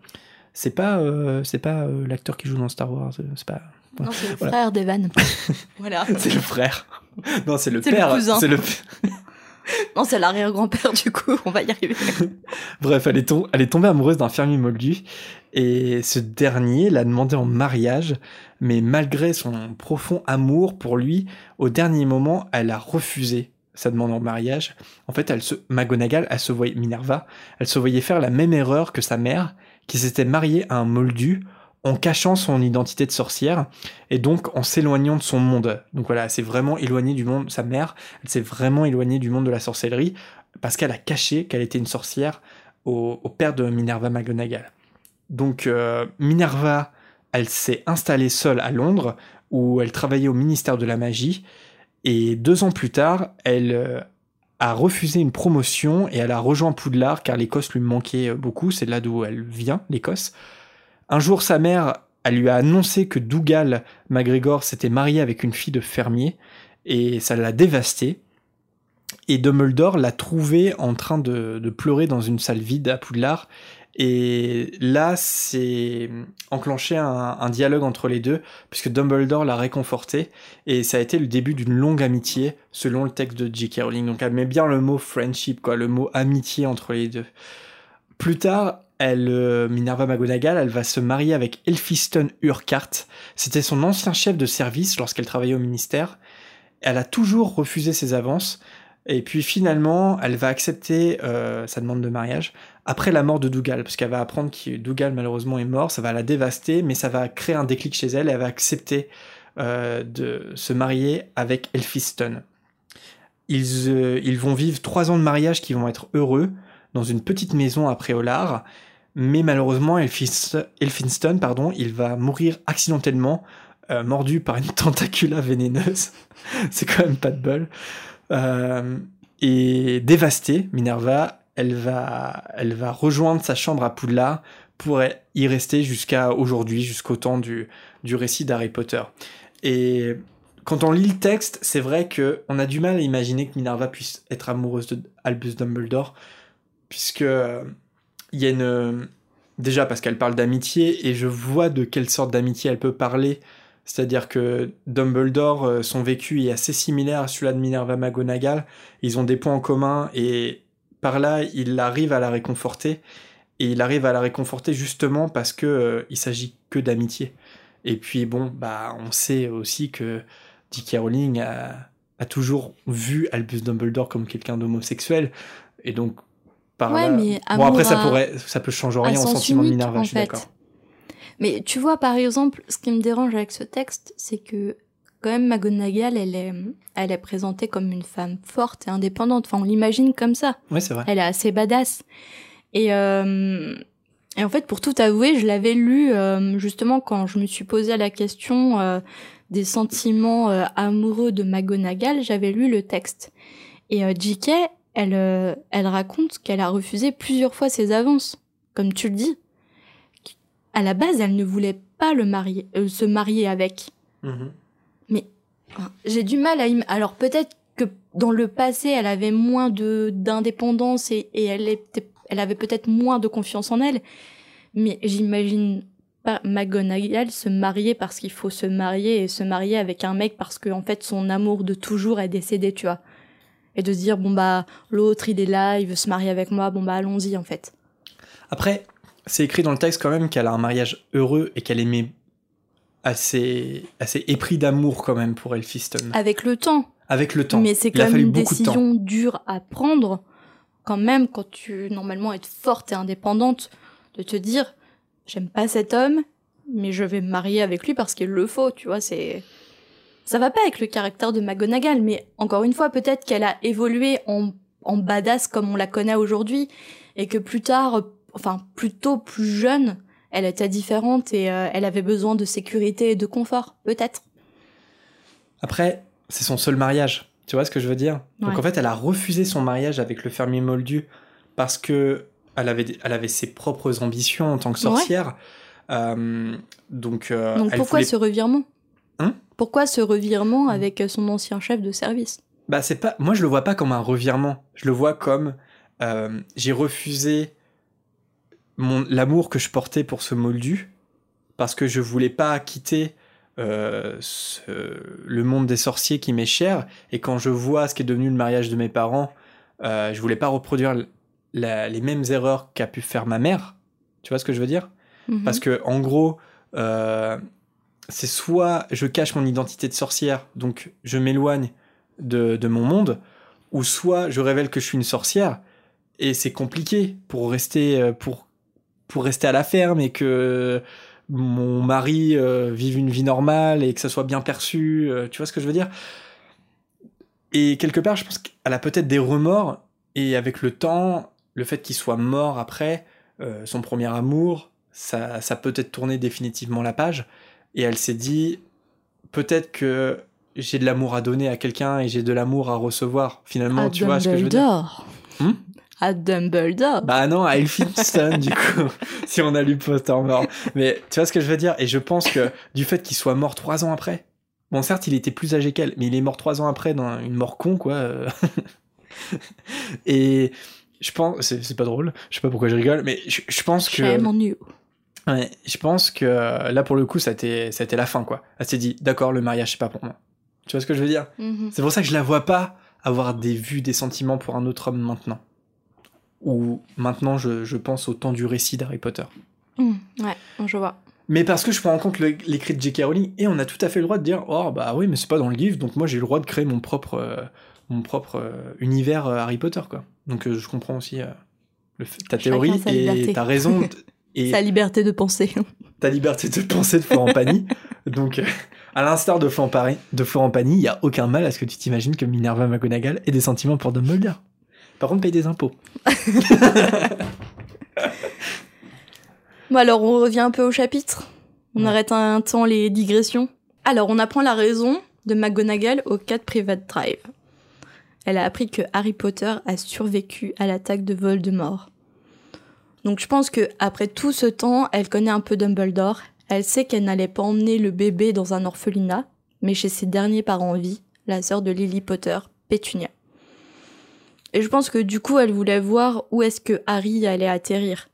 C'est pas, euh, c'est pas euh, l'acteur qui joue dans Star Wars, c'est pas. Non, c'est le Voilà. frère d'Evan. voilà. C'est le frère. Non, c'est le C'est le père. cousin. Non, c'est l'arrière-grand-père du coup, on va y arriver. Bref, elle est, tombée amoureuse d'un fermier moldu et ce dernier l'a demandé en mariage, mais malgré son profond amour pour lui, au dernier moment, elle a refusé sa demande en mariage. En fait, elle se, McGonagall, elle se voyait, Minerva, elle se voyait faire la même erreur que sa mère, qui s'était mariée à un moldu en cachant son identité de sorcière et donc en s'éloignant de son monde. Donc voilà, s'est vraiment éloignée du monde, sa mère, elle s'est vraiment éloignée du monde de la sorcellerie parce qu'elle a caché qu'elle était une sorcière au, père de Minerva McGonagall. Donc euh, Minerva, elle s'est installée seule à Londres, où elle travaillait au ministère de la magie, et deux ans plus tard, elle euh, a refusé une promotion et elle a rejoint Poudlard car l'Écosse lui manquait beaucoup, c'est là d'où elle vient, l'Écosse. Un jour, sa mère, elle lui a annoncé que Dougal McGregor s'était marié avec une fille de fermier, et ça l'a dévastée. Et Dumbledore l'a trouvé en train de, pleurer dans une salle vide à Poudlard. Et là, c'est enclenché un, un dialogue entre les deux, puisque Dumbledore l'a réconforté. Et ça a été le début d'une longue amitié, selon le texte de J.K. Rowling. Donc elle met bien le mot friendship, quoi, le mot amitié entre les deux. Plus tard, euh, Minerva McGonagall, elle va se marier avec Elphiston Urquhart. C'était son ancien chef de service lorsqu'elle travaillait au ministère. Elle a toujours refusé ses avances. Et puis finalement, elle va accepter euh, sa demande de mariage après la mort de Dougal, parce qu'elle va apprendre que Dougal malheureusement est mort, ça va la dévaster, mais ça va créer un déclic chez elle, elle va accepter euh, de se marier avec Elphiston. Ils, ils vont vivre trois ans de mariage qui vont être heureux dans une petite maison à Préolard, mais malheureusement Elphis- Elphinston, pardon, il va mourir accidentellement, euh, mordu par une tentacula vénéneuse. C'est quand même pas de bol. Euh, et dévastée, Minerva, elle va, elle va rejoindre sa chambre à Poudlard pour y rester jusqu'à aujourd'hui, jusqu'au temps du, du récit d'Harry Potter. Et quand on lit le texte, c'est vrai que on a du mal à imaginer que Minerva puisse être amoureuse de Albus Dumbledore, puisque il y a une déjà parce qu'elle parle d'amitié et je vois de quelle sorte d'amitié elle peut parler. C'est-à-dire que Dumbledore, euh, son vécu est assez similaire à celui-là de Minerva McGonagall. Ils ont des points en commun et par là, il arrive à la réconforter. Et il arrive à la réconforter justement parce que euh, il s'agit que d'amitié. Et puis bon, bah on sait aussi que J.K. Rowling a, a toujours vu Albus Dumbledore comme quelqu'un d'homosexuel. Et donc par Ouais, là- mais bon après ça pourrait, ça peut changer rien au sentiment de Minerva. en je suis fait. d'accord. Mais tu vois, par exemple, ce qui me dérange avec ce texte, c'est que quand même McGonagall, elle est, elle est présentée comme une femme forte et indépendante. Enfin, on l'imagine comme ça. Ouais, c'est vrai. Elle est assez badass. Et, euh, et en fait, pour tout avouer, je l'avais lu euh, justement quand je me suis posé la question euh, des sentiments amoureux de McGonagall, j'avais lu le texte. Et J.K., elle, euh, elle raconte qu'elle a refusé plusieurs fois ses avances, comme tu le dis. À la base, elle ne voulait pas le marier, euh, se marier avec. Mhm. Enfin, J'ai du mal à im- alors peut-être que dans le passé elle avait moins de d'indépendance et, et elle était elle avait peut-être moins de confiance en elle mais j'imagine pas McGonagall se marier parce qu'il faut se marier et se marier avec un mec parce que en fait son amour de toujours est décédé tu vois et de se dire bon bah l'autre il est là il veut se marier avec moi bon bah allons-y en fait Après, c'est écrit dans le texte quand même qu'elle a un mariage heureux et qu'elle aimait assez, assez épris d'amour quand même pour Elphiston. avec le temps Avec le temps. Mais c'est quand même une décision dure à prendre, quand même, quand tu normalement être forte et indépendante, de te dire j'aime pas cet homme, mais je vais me marier avec lui parce qu'il le faut, tu vois, c'est. Ça va pas avec le caractère de McGonagall, mais encore une fois, peut-être qu'elle a évolué en, en badass comme on la connaît aujourd'hui, et que plus tard, enfin, plutôt plus jeune, elle était différente et euh, elle avait besoin de sécurité et de confort, peut-être. Après, c'est son seul mariage. Tu vois ce que je veux dire? Donc en fait, elle a refusé son mariage avec le fermier Moldu parce que elle avait, elle avait ses propres ambitions en tant que sorcière. Euh, donc, euh, Donc pourquoi voulait- ce revirement? Hein Pourquoi ce revirement avec son ancien chef de service? Bah c'est pas. Moi je le vois pas comme un revirement. Je le vois comme euh, j'ai refusé mon l'amour que je portais pour ce moldu parce que je voulais pas quitter euh, ce- le monde des sorciers qui m'est cher et quand je vois ce qui est devenu le mariage de mes parents, euh, je voulais pas reproduire la- les mêmes erreurs qu'a pu faire ma mère. Tu vois ce que je veux dire? Mhm. parce que en gros, euh, c'est soit je cache mon identité de sorcière, donc je m'éloigne de, mon monde, ou soit je révèle que je suis une sorcière et c'est compliqué pour rester euh, pour pour rester à la ferme et que mon mari euh, vive une vie normale et que ça soit bien perçu. euh, tu vois ce que je veux dire? Et quelque part, je pense qu'elle a peut-être des remords et avec le temps, le fait qu'il soit mort après son premier amour, ça, ça peut être tourné définitivement la page. Et elle s'est dit, peut-être que j'ai de l'amour à donner à quelqu'un et j'ai de l'amour à recevoir. Finalement, à tu vois ce que je veux dire Dumbledore. Hmm à Dumbledore. Bah non, à Elphinstone, du coup, si on a lu Pottermore. Mais tu vois ce que je veux dire? Et je pense que du fait qu'il soit mort trois ans après, bon certes il était plus âgé qu'elle, mais il est mort trois ans après dans une mort con, quoi. Et je pense, c'est c'est pas drôle, je sais pas pourquoi je rigole, mais je, je pense que... Ouais, je pense que euh, là pour le coup ça a été, ça a été la fin quoi. Elle s'est dit d'accord le mariage c'est pas pour moi. Tu vois ce que je veux dire? Mhm. C'est pour ça que je la vois pas avoir des vues, des sentiments pour un autre homme maintenant. ou maintenant je, je pense au temps du récit d'Harry Potter. Hmm, ouais, je vois. Mais parce que je prends en compte l'écrit de J.K. Rowling, et on a tout à fait le droit de dire Oh, bah oui, mais c'est pas dans le livre, donc moi j'ai le droit de créer mon propre, euh, mon propre euh, univers euh, Harry Potter, quoi. Donc je comprends aussi ta Chacun théorie, et t'as raison, et Sa liberté de penser. ta liberté de penser de Florent Pagny. Donc, euh, à l'instar de Florent, Pari- de Florent Pagny, il y a aucun mal à ce que tu t'imagines que Minerva McGonagall ait des sentiments pour Dumbledore. Par contre, paye des impôts. Bon alors on revient un peu au chapitre. On Ouais. arrête un temps les digressions. Alors on apprend la raison de McGonagall au 4 Private Drive. Elle a appris que Harry Potter a survécu à l'attaque de Voldemort. Donc je pense que après tout ce temps, elle connaît un peu Dumbledore. Elle sait qu'elle n'allait pas emmener le bébé dans un orphelinat, mais chez ses derniers parents en vie, la sœur de Lily Potter, Pétunia. Et je pense que du coup, elle voulait voir où est-ce que Harry allait atterrir.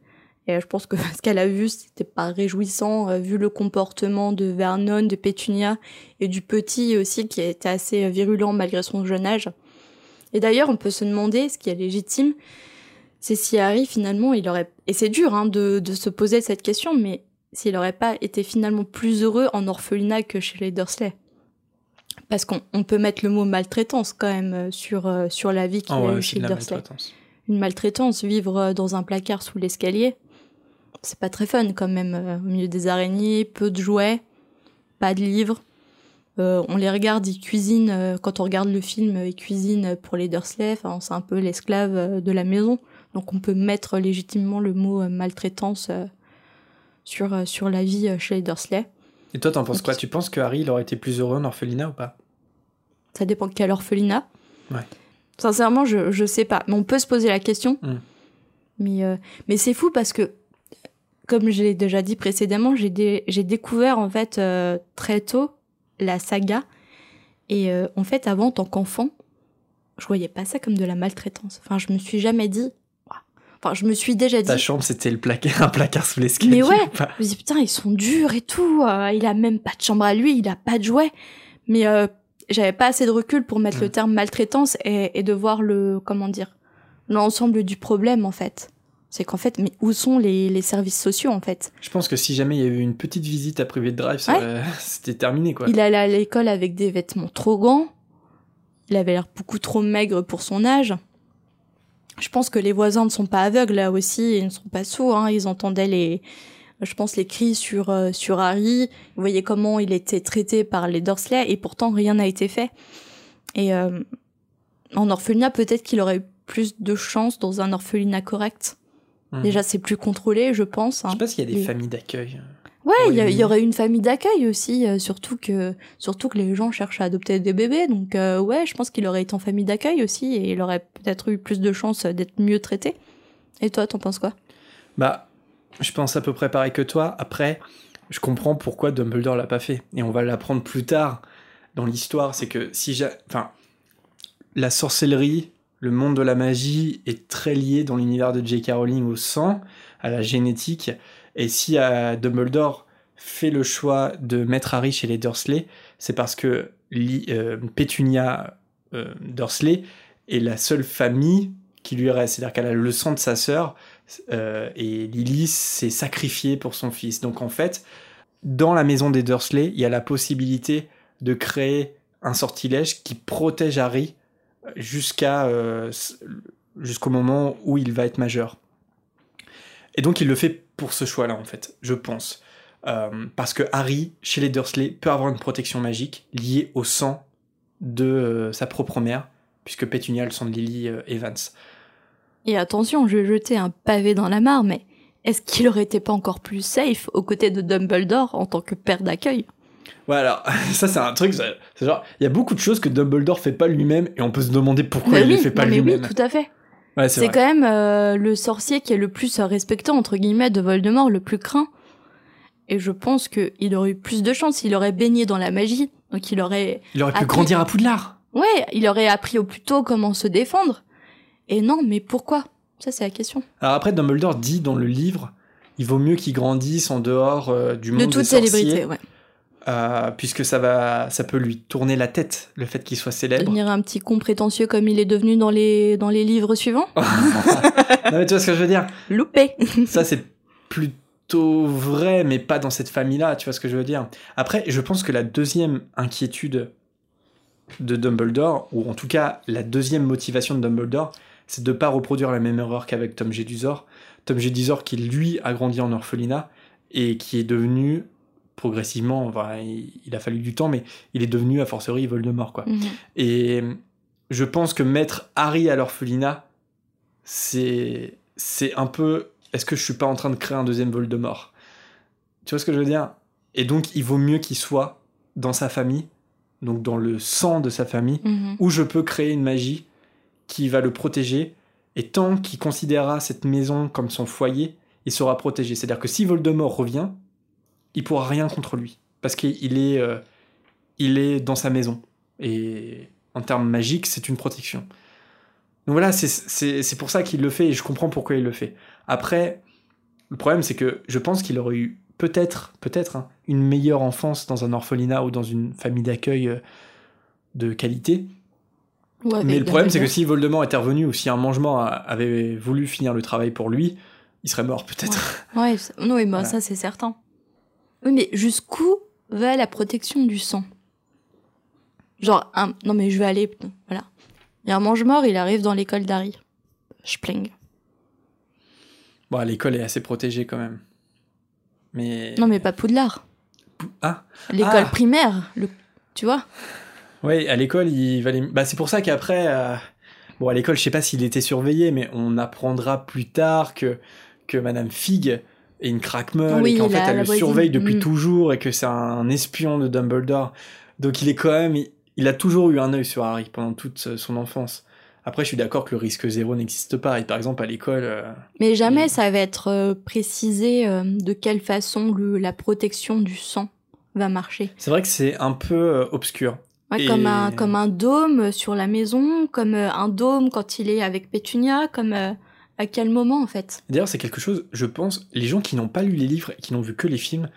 Et je pense que ce qu'elle a vu, c'était pas réjouissant, euh, vu le comportement de Vernon, de Pétunia et du petit aussi, qui était assez virulent malgré son jeune âge. Et d'ailleurs, on peut se demander, ce qui est légitime, c'est si Harry, finalement, il aurait... Et c'est dur hein, de, de se poser cette question, mais s'il aurait pas été finalement plus heureux en orphelinat que chez les Dursley. Parce qu'on on peut mettre le mot maltraitance quand même euh, sur, euh, sur la vie qu'il Ah a ouais, c'est chez les Dursley maltraitance. une maltraitance, vivre euh, dans un placard sous l'escalier, c'est pas très fun quand même, au milieu des araignées, peu de jouets, pas de livres. Euh, on les regarde, ils cuisinent, euh, quand on regarde le film, ils cuisinent pour les Dursley, enfin, c'est un peu l'esclave de la maison. Donc on peut mettre légitimement le mot euh, maltraitance euh, sur, euh, sur la vie chez les Dursley. Et toi, t'en penses quoi? Tu penses que Harry il aurait été plus heureux en orphelinat ou pas? Ça dépend de quel orphelinat. Ouais. Sincèrement, je, je sais pas. Mais on peut se poser la question. Mm. Mais, euh, mais c'est fou parce que, comme je l'ai déjà dit précédemment, j'ai dé- j'ai découvert en fait euh, très tôt la saga. Et euh, en fait, avant, en tant qu'enfant, je voyais pas ça comme de la maltraitance. Enfin, je me suis jamais dit. Enfin, je me suis déjà dit. Ta chambre, c'était le placard, un placard sous l'escalier. Mais ouais. Je me dis putain, ils sont durs et tout. euh, il a même pas de chambre à lui, il a pas de jouets. Mais euh, j'avais pas assez de recul pour mettre le Mm. terme maltraitance et, et de voir le comment dire l'ensemble du problème en fait. C'est qu'en fait, mais où sont les, les services sociaux en fait? Je pense que si jamais il y avait eu une petite visite à Privé de Drive, Ouais. c'était terminé quoi. Il allait à l'école avec des vêtements trop grands. Il avait l'air beaucoup trop maigre pour son âge. Je pense que les voisins ne sont pas aveugles là aussi, ils ne sont pas sourds. Hein. Ils entendaient les, je pense les cris sur euh, sur Harry. Ils voyaient comment il était traité par les Dursley et pourtant rien n'a été fait. Et euh, en orphelinat, peut-être qu'il aurait eu plus de chance dans un orphelinat correct. Mhm. Déjà, c'est plus contrôlé, je pense. Je hein. sais pas s'il y a des Et- familles d'accueil. Ouais, il y, Oui. aurait une famille d'accueil aussi, euh, surtout que surtout que les gens cherchent à adopter des bébés. Donc euh, ouais, je pense qu'il aurait été en famille d'accueil aussi et il aurait peut-être eu plus de chances d'être mieux traité. Et toi, t'en penses quoi? Bah, je pense à peu près pareil que toi. Après, je comprends pourquoi Dumbledore l'a pas fait. Et on va l'apprendre plus tard dans l'histoire. C'est que si j'ai. Enfin, la sorcellerie, le monde de la magie est très lié dans l'univers de J.K. Rowling au sang, à la génétique. Et si euh, Dumbledore fait le choix de mettre Harry chez les Dursley, c'est parce que Li- euh, Pétunia euh, Dursley est la seule famille qui lui reste. C'est-à-dire qu'elle a le sang de sa sœur euh, et Lily s'est sacrifiée pour son fils. Donc en fait, dans la maison des Dursley, il y a la possibilité de créer un sortilège qui protège Harry jusqu'à jusqu'au moment où il va être majeur. Et donc il le fait pour ce choix-là en fait, je pense. Euh, parce que Harry, chez les Dursley, peut avoir une protection magique liée au sang de euh, sa propre mère, puisque Pétunia le sang de Lily euh, Evans. Et attention, je vais jeter un pavé dans la mare, mais est-ce qu'il aurait été pas encore plus safe aux côtés de Dumbledore en tant que père d'accueil? Ouais, alors, ça, c'est un truc, c'est genre, il y a beaucoup de choses que Dumbledore fait pas lui-même, et on peut se demander pourquoi il les oui, fait pas mais oui, lui-même. tout à fait. Ouais, c'est quand même euh, le sorcier qui est le plus respecté entre guillemets de Voldemort, le plus craint. Et je pense que il aurait eu plus de chance, il aurait baigné dans la magie, donc il aurait, Il aurait pu grandir à Poudlard. ouais, il aurait appris au plus tôt comment se défendre. Et non, mais pourquoi? Ça c'est la question. Alors après, Dumbledore dit dans le livre, il vaut mieux qu'il grandisse en dehors euh, du monde De des toute sorciers. célébrité, ouais. Euh, puisque ça va, ça peut lui tourner la tête, le fait qu'il soit célèbre. Devenir un petit con prétentieux comme il est devenu dans les, dans les livres suivants. non mais tu vois ce que je veux dire Loupé. Ça c'est plutôt vrai, mais pas dans cette famille-là, tu vois ce que je veux dire Après, je pense que la deuxième inquiétude de Dumbledore, ou en tout cas la deuxième motivation de Dumbledore, c'est de ne pas reproduire la même erreur qu'avec Tom Jedusor. Tom Jedusor qui lui a grandi en orphelinat et qui est devenu progressivement, enfin, il, il a fallu du temps, mais il est devenu a fortiori Voldemort quoi. Mhm. Et je pense que mettre Harry à l'orphelinat, c'est c'est un peu. Est-ce que je suis pas en train de créer un deuxième Voldemort? Tu vois ce que je veux dire? Et donc, il vaut mieux qu'il soit dans sa famille, donc dans le sang de sa famille, Mhm. où je peux créer une magie qui va le protéger. Et tant qu'il considérera cette maison comme son foyer, il sera protégé. C'est-à-dire que si Voldemort revient, il pourra rien contre lui. Parce qu'il est, euh, il est dans sa maison. Et en termes magiques, c'est une protection. Donc voilà, c'est- pour ça qu'il le fait et je comprends pourquoi il le fait. Après, le problème, c'est que je pense qu'il aurait eu peut-être, peut-être, hein, une meilleure enfance dans un orphelinat ou dans une famille d'accueil euh, de qualité. Ouais, Mais le problème, c'est que si Voldemort était revenu ou si un mangement avait voulu finir le travail pour lui, il serait mort peut-être. Ouais, non, oui, bah, Voilà. ça c'est certain. Oui, mais jusqu'où va la protection du sang? Genre, un... non mais je vais aller, voilà. Il y a un mange-mort, il arrive dans l'école d'Harry. Spling. Bon, l'école est assez protégée quand même. Mais. Non mais pas Poudlard. Ah L'école Ah. primaire, le... tu vois? Ouais, à l'école, il valait. Bah, c'est pour ça qu'après. euh, Bon, à l'école, je sais pas s'il était surveillé, mais on apprendra plus tard que, que Madame Fig est une craque-meule Oui, et qu'en fait, elle le voisine. surveille depuis Mm. toujours et que c'est un espion de Dumbledore. Donc, il est quand même. Il, il a toujours eu un œil sur Harry pendant toute euh, son enfance. Après, je suis d'accord que le risque zéro n'existe pas. Et par exemple, à l'école. euh, Mais jamais Et- ça va être euh, précisé euh, de quelle façon le- la protection du sang va marcher. C'est vrai que c'est un peu obscur. Ouais, Et- comme, un, comme un dôme sur la maison, comme un dôme quand il est avec Pétunia, comme à quel moment en fait? D'ailleurs, c'est quelque chose, je pense, les gens qui n'ont pas lu les livres et qui n'ont vu que les films,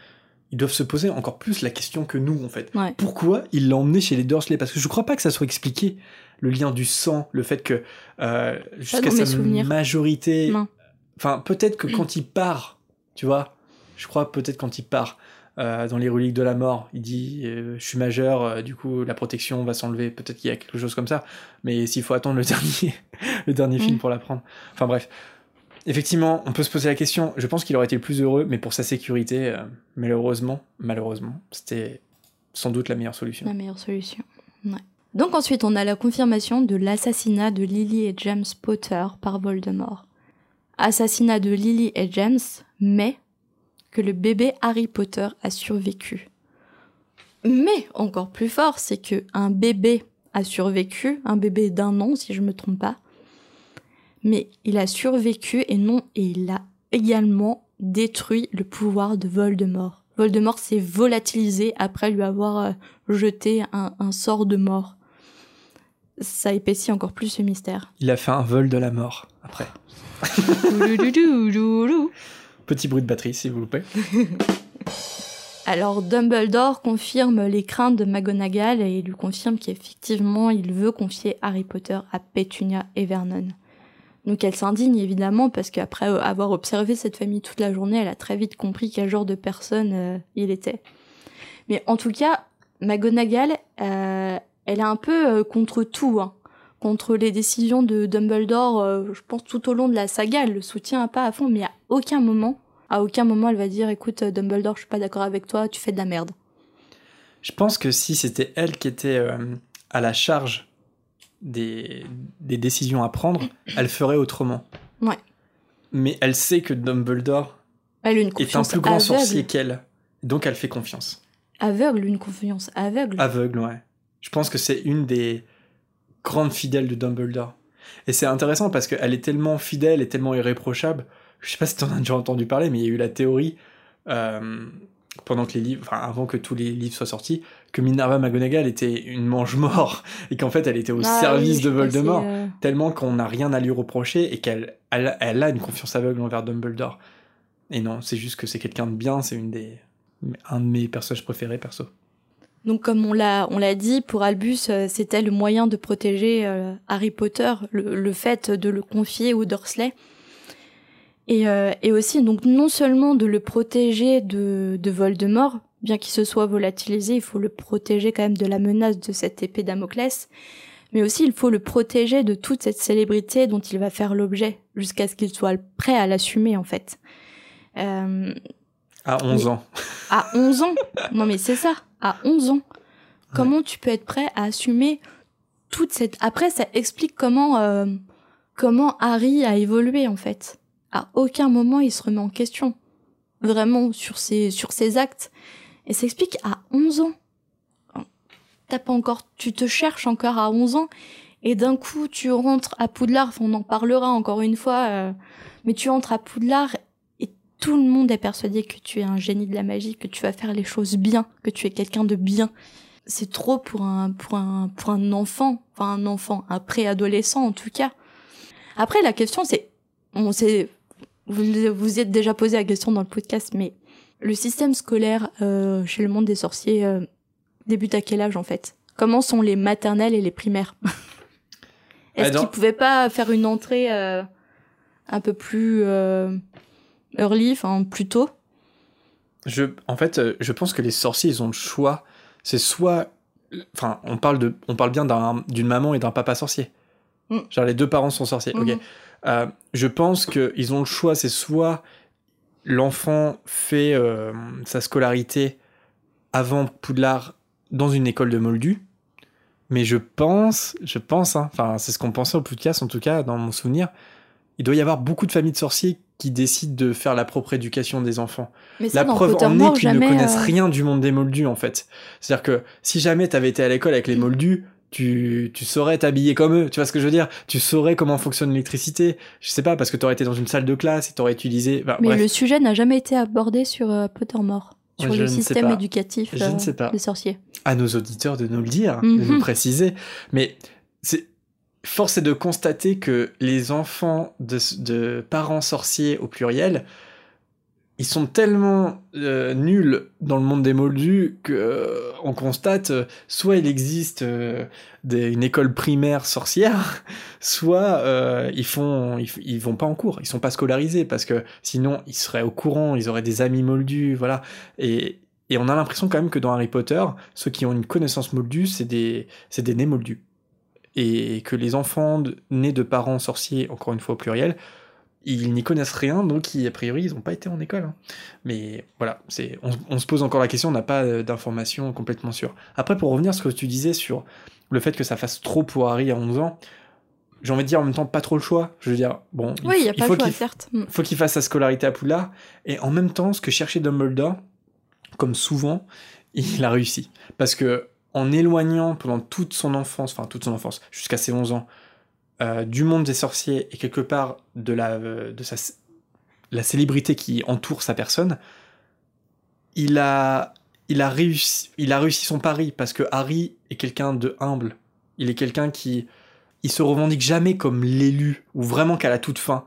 ils doivent se poser encore plus la question que nous, en fait. Ouais. Pourquoi il l'a emmené chez les Dursley? Parce que je crois pas que ça soit expliqué, le lien du sang, le fait que euh, jusqu'à sa souvenirs. majorité... Enfin, peut-être que quand il part, tu vois, je crois peut-être quand il part euh, dans les reliques de la mort, il dit euh, je suis majeur, euh, du coup la protection va s'enlever. Peut-être qu'il y a quelque chose comme ça, mais s'il faut attendre le dernier, le dernier film Mm. pour l'apprendre. Enfin bref, effectivement, on peut se poser la question. Je pense qu'il aurait été le plus heureux, mais pour sa sécurité, malheureusement, malheureusement, c'était sans doute la meilleure solution. La meilleure solution. Ouais. Donc ensuite, on a la confirmation de l'assassinat de Lily et James Potter par Voldemort. Assassinat de Lily et James, mais que le bébé Harry Potter a survécu. Mais encore plus fort, c'est que un bébé a survécu, un bébé d'un an si je me trompe pas. Mais il a survécu et non, et il a également détruit le pouvoir de Voldemort. Voldemort s'est volatilisé après lui avoir euh, jeté un, un sort de mort. Ça épaissit encore plus ce mystère. Il a fait un vol de la mort après. Petit bruit de batterie, s'il vous plaît. Alors Dumbledore confirme les craintes de McGonagall et lui confirme qu'effectivement il veut confier Harry Potter à Pétunia et Vernon. Donc elle s'indigne évidemment parce qu'après avoir observé cette famille toute la journée, elle a très vite compris quel genre de personne euh, il était. Mais en tout cas, McGonagall, euh, elle est un peu euh, contre tout, hein. Contre les décisions de Dumbledore. euh, je pense tout au long de la saga, elle le soutient pas à fond, mais à aucun moment, à aucun moment, elle va dire, écoute euh, Dumbledore, je suis pas d'accord avec toi, tu fais de la merde. Je pense que si c'était elle qui était euh, à la charge des, des décisions à prendre, elle ferait autrement. Ouais. Mais elle sait que Dumbledore Elle a une est un plus grand aveugle. sorcier qu'elle. Donc elle fait confiance. Aveugle, une confiance aveugle. Aveugle, ouais. Je pense que c'est une des grandes fidèles de Dumbledore. Et c'est intéressant parce qu'elle est tellement fidèle et tellement irréprochable. Je sais pas si t'en as déjà entendu parler, mais il y a eu la théorie, euh, pendant que les livres, enfin avant que tous les livres soient sortis, que Minerva McGonagall était une mange-mort et qu'en fait elle était au Ah service oui, de Voldemort, euh, tellement qu'on n'a rien à lui reprocher et qu'elle elle, elle a une confiance aveugle envers Dumbledore. Et non, c'est juste que c'est quelqu'un de bien, c'est une des un de mes personnages préférés perso. Donc comme on l'a on l'a dit, pour Albus, euh, c'était le moyen de protéger euh, Harry Potter, le, fait de le confier aux Dursley. Et, euh, et aussi donc non seulement de le protéger de, de Voldemort, bien qu'il se soit volatilisé, il faut le protéger quand même de la menace de cette épée Damoclès, mais aussi il faut le protéger de toute cette célébrité dont il va faire l'objet, jusqu'à ce qu'il soit prêt à l'assumer en fait. À 11 ans. À 11 ans Non mais c'est ça, à 11 ans. Comment tu peux être prêt à assumer toute cette... Après, ça explique comment, euh, comment Harry a évolué en fait. À aucun moment il se remet en question. Vraiment sur ses, sur ses actes. Et ça explique à 11 ans. T'as pas encore... Tu te cherches encore à 11 ans. Et d'un coup, tu rentres à Poudlard, on en parlera encore une fois, euh, mais tu entres à Poudlard tout le monde est persuadé que tu es un génie de la magie, que tu vas faire les choses bien, que tu es quelqu'un de bien. C'est trop pour un, pour un, pour un enfant, enfin un enfant, un préadolescent en tout cas. Après, la question c'est, on sait, vous vous êtes déjà posé la question dans le podcast, mais le système scolaire euh, chez le monde des sorciers euh, débute à quel âge en fait? Comment sont les maternelles et les primaires? Est-ce qu'ils pouvaient pas faire une entrée euh, un peu plus euh, early, enfin plus tôt je, En fait, euh, je pense que les sorciers, ils ont le choix. C'est soit. Enfin, on parle, de, on parle bien d'une maman et d'un papa sorcier. Mm. Genre, les deux parents sont sorciers. Ok. Mhm. Euh, je pense qu'ils ont le choix. C'est soit l'enfant fait euh, sa scolarité avant Poudlard dans une école de Moldu. Mais je pense, je pense, hein, enfin, c'est ce qu'on pensait au podcast, en tout cas, dans mon souvenir, il doit y avoir beaucoup de familles de sorciers qui décident de faire la propre éducation des enfants. Mais ça, la preuve en est qu'ils ne connaissent euh, rien du monde des moldus, en fait. C'est-à-dire que si jamais t'avais été à l'école avec les moldus, tu, tu saurais t'habiller comme eux. Tu vois ce que je veux dire? Tu saurais comment fonctionne l'électricité. Je sais pas, parce que t'aurais été dans une salle de classe et t'aurais utilisé... enfin, Mais bref. le sujet n'a jamais été abordé sur euh, Pottermore, sur je le système éducatif Je euh, ne sais pas. des sorciers. à nos auditeurs de nous le dire, de Mhm. nous préciser. Mais c'est force est de constater que les enfants de, parents sorciers au pluriel, ils sont tellement euh, nuls dans le monde des moldus que euh, on constate euh, soit il existe une école primaire sorcière, soit ils font ils, vont pas en cours, ils sont pas scolarisés parce que sinon ils seraient au courant, ils auraient des amis moldus, voilà. Et, et on a l'impression quand même que dans Harry Potter, ceux qui ont une connaissance moldue, c'est des, c'est des nés moldus. Et que les enfants de- nés de parents sorciers, encore une fois au pluriel, ils n'y connaissent rien, donc ils- a priori ils n'ont pas été en école. hein. Mais voilà, c'est, on, on se pose encore la question, on n'a pas euh, d'informations complètement sûres. Après, pour revenir à ce que tu disais sur le fait que ça fasse trop pour Harry à 11 ans, j'ai envie de dire en même temps pas trop le choix. Je veux dire, bon, Oui, il n'y a il pas faut le choix, qu'il certes. Faut qu'il fasse sa scolarité à Poudlard. Et en même temps, ce que cherchait Dumbledore, comme souvent, il a réussi. Parce que en éloignant pendant toute son enfance, enfin toute son enfance, jusqu'à ses 11 ans, euh, du monde des sorciers et quelque part de la, euh, de sa, la célébrité qui entoure sa personne, il a, il a réussi, il a réussi son pari parce que Harry est quelqu'un de humble. Il est quelqu'un qui, il se revendique jamais comme l'élu ou vraiment qu'à la toute fin.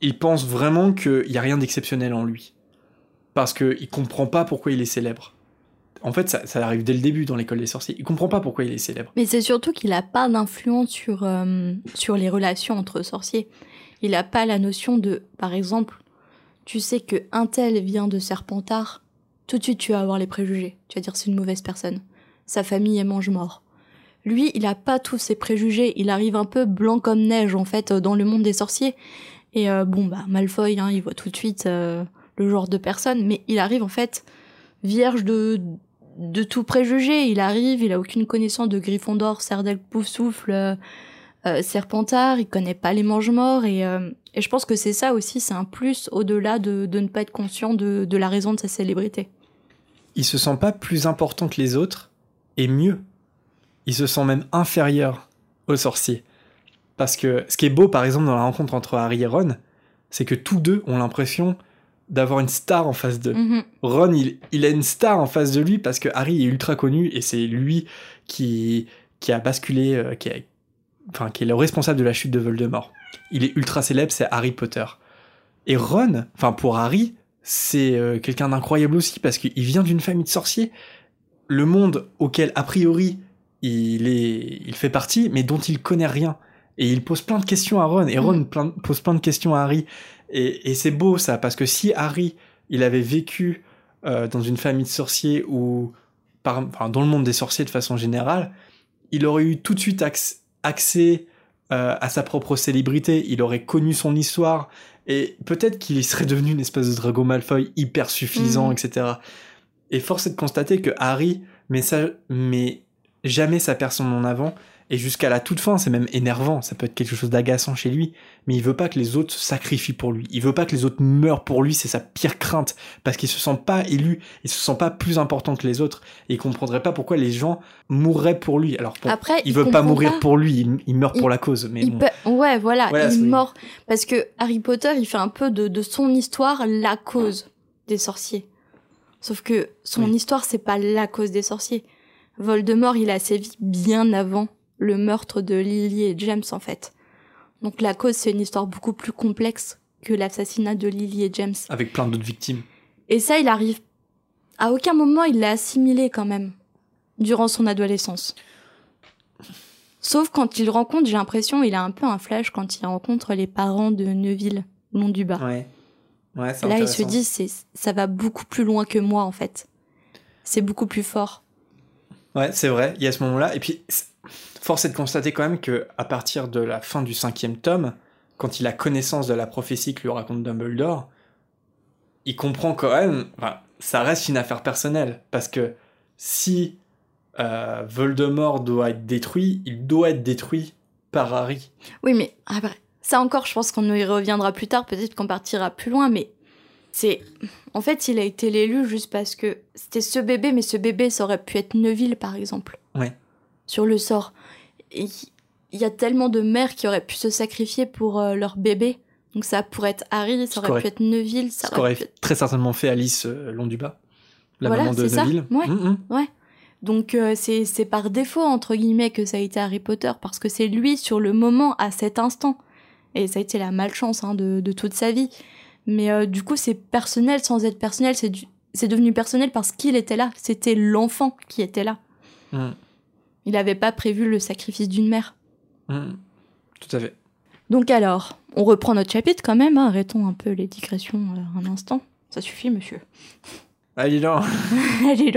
Il pense vraiment qu'il y a rien d'exceptionnel en lui parce que il comprend pas pourquoi il est célèbre. En fait, ça, arrive dès le début dans l'école des sorciers. Il comprend pas pourquoi il est célèbre. Mais c'est surtout qu'il n'a pas d'influence sur, euh, sur les relations entre sorciers. Il n'a pas la notion de, par exemple, tu sais que un tel vient de Serpentard, tout de suite tu vas avoir les préjugés. Tu vas dire c'est une mauvaise personne. Sa famille est mange-mort. Lui, il a pas tous ces préjugés. Il arrive un peu blanc comme neige, en fait, dans le monde des sorciers. Et euh, bon, bah, Malfoy, hein, il voit tout de suite euh, le genre de personne, mais il arrive, en fait, vierge de, de tout préjugé. Il arrive, il a aucune connaissance de Gryffondor, Serdaigle, Poufsouffle, euh, euh, Serpentard, il connaît pas les mange-morts et, euh, et je pense que c'est ça aussi, c'est un plus au-delà de, de ne pas être conscient de, de la raison de sa célébrité. Il se sent pas plus important que les autres et mieux. Il se sent même inférieur aux sorciers. Parce que ce qui est beau, par exemple, dans la rencontre entre Harry et Ron, c'est que tous deux ont l'impression d'avoir une star en face d'eux. Mhm. Ron, il, il a une star en face de lui parce que Harry est ultra connu et c'est lui qui, qui a basculé, euh, qui, a- enfin, qui est le responsable de la chute de Voldemort. Il est ultra célèbre, c'est Harry Potter. Et Ron, enfin pour Harry, c'est euh, quelqu'un d'incroyable aussi parce qu'il vient d'une famille de sorciers. Le monde auquel a priori il est, il fait partie, mais dont il connaît rien. Et il pose plein de questions à Ron, et Ron Mm. plein- pose plein de questions à Harry. Et, et c'est beau ça, parce que si Harry, il avait vécu euh, dans une famille de sorciers ou par, enfin, dans le monde des sorciers de façon générale, il aurait eu tout de suite acc- accès euh, à sa propre célébrité, il aurait connu son histoire, et peut-être qu'il serait devenu une espèce de Drago Malfoy hyper suffisant, Mhm. etc. Et force est de constater que Harry met, ça, met jamais sa personne en avant, et jusqu'à la toute fin, c'est même énervant, ça peut être quelque chose d'agaçant chez lui, mais il veut pas que les autres se sacrifient pour lui, il veut pas que les autres meurent pour lui, c'est sa pire crainte, parce qu'il se sent pas élu, il se sent pas plus important que les autres, et il comprendrait pas pourquoi les gens mourraient pour lui. Alors bon, Après, il veut pas mourir pour lui, il, il meurt pour Il- la cause, mais Il bon. peut- Ouais, voilà, Voilà, il mort. Parce que Harry Potter, il fait un peu de, de son histoire la cause des sorciers. Sauf que son Oui. histoire, c'est pas la cause des sorciers. Voldemort, il a sévi bien avant le meurtre de Lily et James, en fait. Donc la cause, c'est une histoire beaucoup plus complexe que l'assassinat de Lily et James. Avec plein d'autres victimes. Et ça, il arrive. À aucun moment, il l'a assimilé quand même, durant son adolescence. Sauf quand il rencontre, j'ai l'impression, il a un peu un flash quand il rencontre les parents de Neuville, long du bas. Ouais. Ouais, Là, il se dit, c'est, ça va beaucoup plus loin que moi, en fait. C'est beaucoup plus fort. Ouais, c'est vrai, il y a ce moment-là. Et puis, force est de constater quand même que à partir de la fin du cinquième tome, quand il a connaissance de la prophétie que lui raconte Dumbledore, il comprend quand même. Enfin, ça reste une affaire personnelle. Parce que si euh, Voldemort doit être détruit, il doit être détruit par Harry. Oui, mais après, ça encore, je pense qu'on y reviendra plus tard, peut-être qu'on partira plus loin, mais c'est. En fait, il a été l'élu juste parce que c'était ce bébé, mais ce bébé, ça aurait pu être Neuville, par exemple. Ouais. Sur le sort. Et il y a tellement de mères qui auraient pu se sacrifier pour euh, leur bébé. Donc ça pourrait être Harry, ça aurait pu être Neuville, ça Ce aurait qu'aurait pu être... très certainement fait Alice euh, Londubat, la Voilà, maman de c'est ça. Neville. Ouais. Mm, mm. Donc euh, c'est par défaut, entre guillemets, que ça a été Harry Potter, parce que c'est lui, sur le moment, à cet instant. Et ça a été la malchance hein, de, de toute sa vie. Mais euh, du coup, c'est personnel sans être personnel, c'est devenu personnel parce qu'il était là. C'était l'enfant qui était là. Mm, Il n'avait pas prévu le sacrifice d'une mère. mm. Tout à fait. Donc alors, on reprend notre chapitre quand même, hein, arrêtons un peu les digressions euh, un instant. Ça suffit, monsieur. Allez, non. Allez.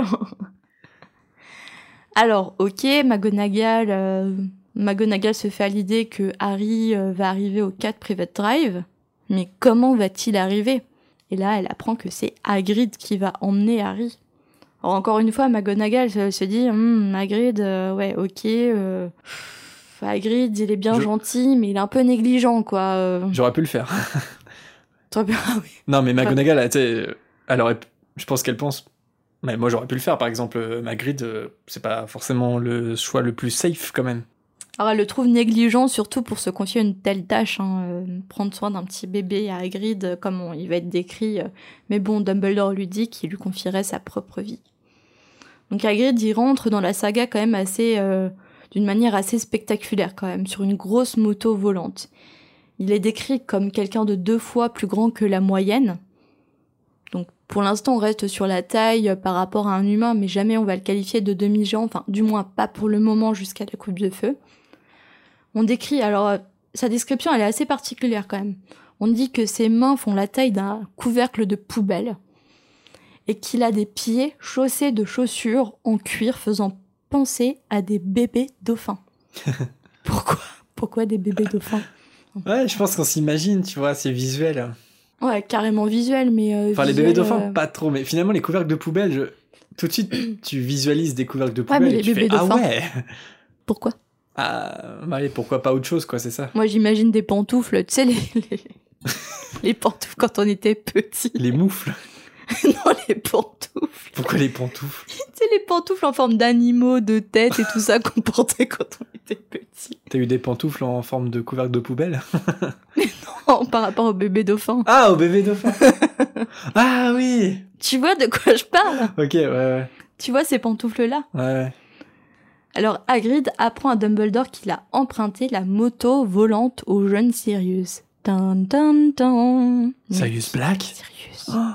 Alors, ok, McGonagall, euh, McGonagall se fait à l'idée que Harry euh, va arriver au 4 Private Drive, mais comment va-t-il arriver? Et là, elle apprend que c'est Hagrid qui va emmener Harry. Alors, encore une fois, McGonagall se, se dit, Hum, Hagrid, euh, ouais, ok, euh, Hagrid, il est bien Je- gentil, mais il est un peu négligent, quoi. euh. J'aurais pu le faire. Toi, bien, oui. Non, mais McGonagall, elle, tu sais, elle aurait, je pense qu'elle pense. Mais moi, j'aurais pu le faire. Par exemple, euh, Magrid, euh, c'est pas forcément le choix le plus safe quand même. Alors elle le trouve négligent, surtout pour se confier une telle tâche, hein, euh, prendre soin d'un petit bébé à Hagrid, euh, comme on- il va être décrit. euh. mais bon, Dumbledore lui dit qu'il lui confierait sa propre vie. Donc Hagrid, rentre dans la saga quand même assez, euh, d'une manière assez spectaculaire quand même, sur une grosse moto volante. Il est décrit comme quelqu'un de deux fois plus grand que la moyenne. Donc pour l'instant, on reste sur la taille euh, par rapport à un humain, mais jamais on va le qualifier de demi-géant, enfin du moins pas pour le moment jusqu'à la coupe de feu. On décrit, alors euh, sa description elle est assez particulière quand même. On dit que ses mains font la taille d'un couvercle de poubelle et qu'il a des pieds chaussés de chaussures en cuir faisant penser à des bébés dauphins. Pourquoi? Pourquoi des bébés dauphins? Ouais, je pense qu'on s'imagine, tu vois, c'est visuel. Ouais, carrément visuel, mais. euh, Enfin, les bébés dauphins, euh, pas trop. Mais finalement, les couvercles de poubelle, je... tout de suite, tu visualises des couvercles de Ouais, poubelle mais et les tu bébés fais, ah dauphins. ouais Pourquoi? Ah, bah, allez, pourquoi pas autre chose, quoi, c'est ça. Moi, j'imagine des pantoufles, tu sais, les, les, les pantoufles quand on était petit. Les moufles. non, les pantoufles. Pourquoi les pantoufles? Sais, les pantoufles en forme d'animaux, de tête et tout ça qu'on portait quand on était petit. T'as eu des pantoufles en forme de couvercle de poubelle? Oh, par rapport au bébé dauphin. Ah, au bébé dauphin Ah oui Tu vois de quoi je parle? Ok, ouais, ouais. Tu vois ces pantoufles-là? Ouais, ouais. Alors Hagrid apprend à Dumbledore qu'il a emprunté la moto volante au jeune Sirius. Tan, tan, tan. Sirius Black? Sirius. Oh,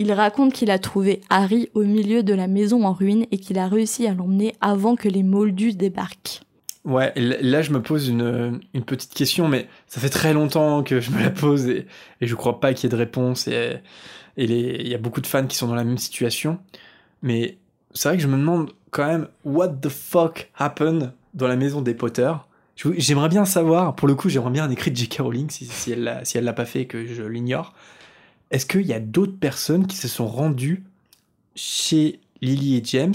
Il raconte qu'il a trouvé Harry au milieu de la maison en ruine et qu'il a réussi à l'emmener avant que les Moldus débarquent. Ouais, là je me pose une, une petite question, mais ça fait très longtemps que je me la pose et, je crois pas qu'il y ait de réponse. Et il y a beaucoup de fans qui sont dans la même situation. Mais c'est vrai que je me demande quand même, what the fuck happened dans la maison des Potter? J'aimerais bien savoir, pour le coup, j'aimerais bien un écrit de J.K. Rowling si, si elle l'a pas fait et que je l'ignore. Est-ce qu'il y a d'autres personnes qui se sont rendues chez Lily et James,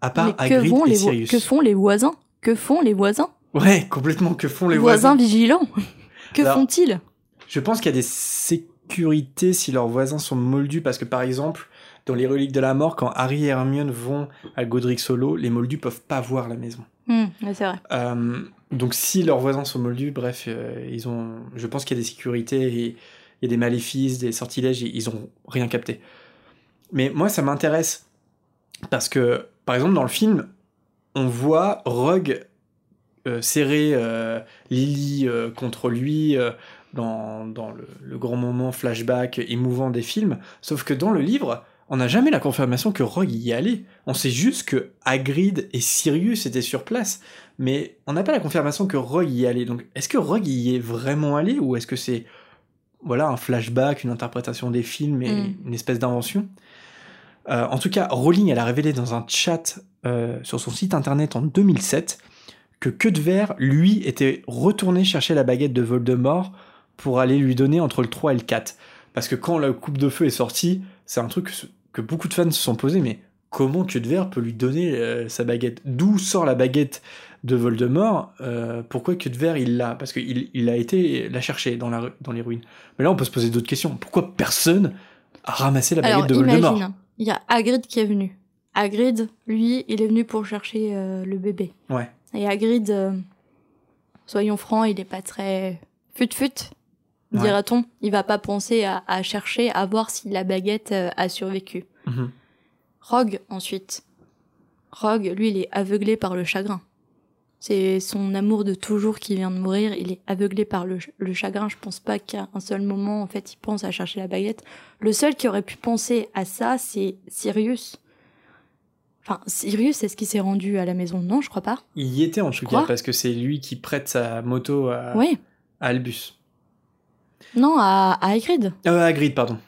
à part Mais que, Hagrid et les Sirius que font les voisins? Que font les voisins? Ouais, complètement. Que font les voisins, voisins? vigilants Que font-ils? Je pense qu'il y a des sécurités si leurs voisins sont moldus, parce que par exemple, dans les reliques de la mort, quand Harry et Hermione vont à Godric Solo, les moldus peuvent pas voir la maison. Ouais, C'est vrai. Euh, donc si leurs voisins sont moldus, bref, euh, ils ont. Je pense qu'il y a des sécurités et il y a des maléfices, des sortilèges, ils ont rien capté. Mais moi, ça m'intéresse parce que, par exemple, dans le film, on voit Rogue euh, serrer euh, Lily euh, contre lui dans, le, grand moment flashback émouvant des films. Sauf que dans le livre, on n'a jamais la confirmation que Rogue y allait. On sait juste que Hagrid et Sirius étaient sur place, mais on n'a pas la confirmation que Rogue y allait. Donc, est-ce que Rogue y est vraiment allé ou est-ce que c'est voilà un flashback, une interprétation des films et Mm. une espèce d'invention Euh, En tout cas, Rowling, elle a révélé dans un chat euh, sur son site internet en 2007 que Queue de Verre, lui, était retourné chercher la baguette de Voldemort pour aller lui donner entre le 3 et le 4. Parce que quand la coupe de feu est sortie, c'est un truc que, que beaucoup de fans se sont posés, mais comment Queue de Verre peut lui donner euh, sa baguette? D'où sort la baguette? De Voldemort Euh, Pourquoi Verre il l'a? Parce qu'il il a été la chercher dans, la, dans les ruines. Mais là, on peut se poser d'autres questions. Pourquoi personne a ramassé la baguette Alors de Voldemort? imagine, il y a Hagrid qui est venu. Hagrid, lui, il est venu pour chercher euh, le bébé. Ouais. Et Hagrid, euh, soyons francs, il est pas très fut-fut, Ouais. dira-t-on. Il va pas penser à, à chercher, à voir si la baguette euh, a survécu. Mhm. Rogue, ensuite. Rogue, lui, il est aveuglé par le chagrin. C'est son amour de toujours qui vient de mourir. Il est aveuglé par le, le chagrin. Je pense pas qu'à un seul moment, en fait, il pense à chercher la baguette. Le seul qui aurait pu penser à ça, c'est Sirius. Enfin, Sirius, est-ce qu'il s'est rendu à la maison? Non, je crois pas. Il y était en tout cas, parce que c'est lui qui prête sa moto à, Oui. à Albus. Non, à, à Hagrid. Euh, Hagrid, pardon.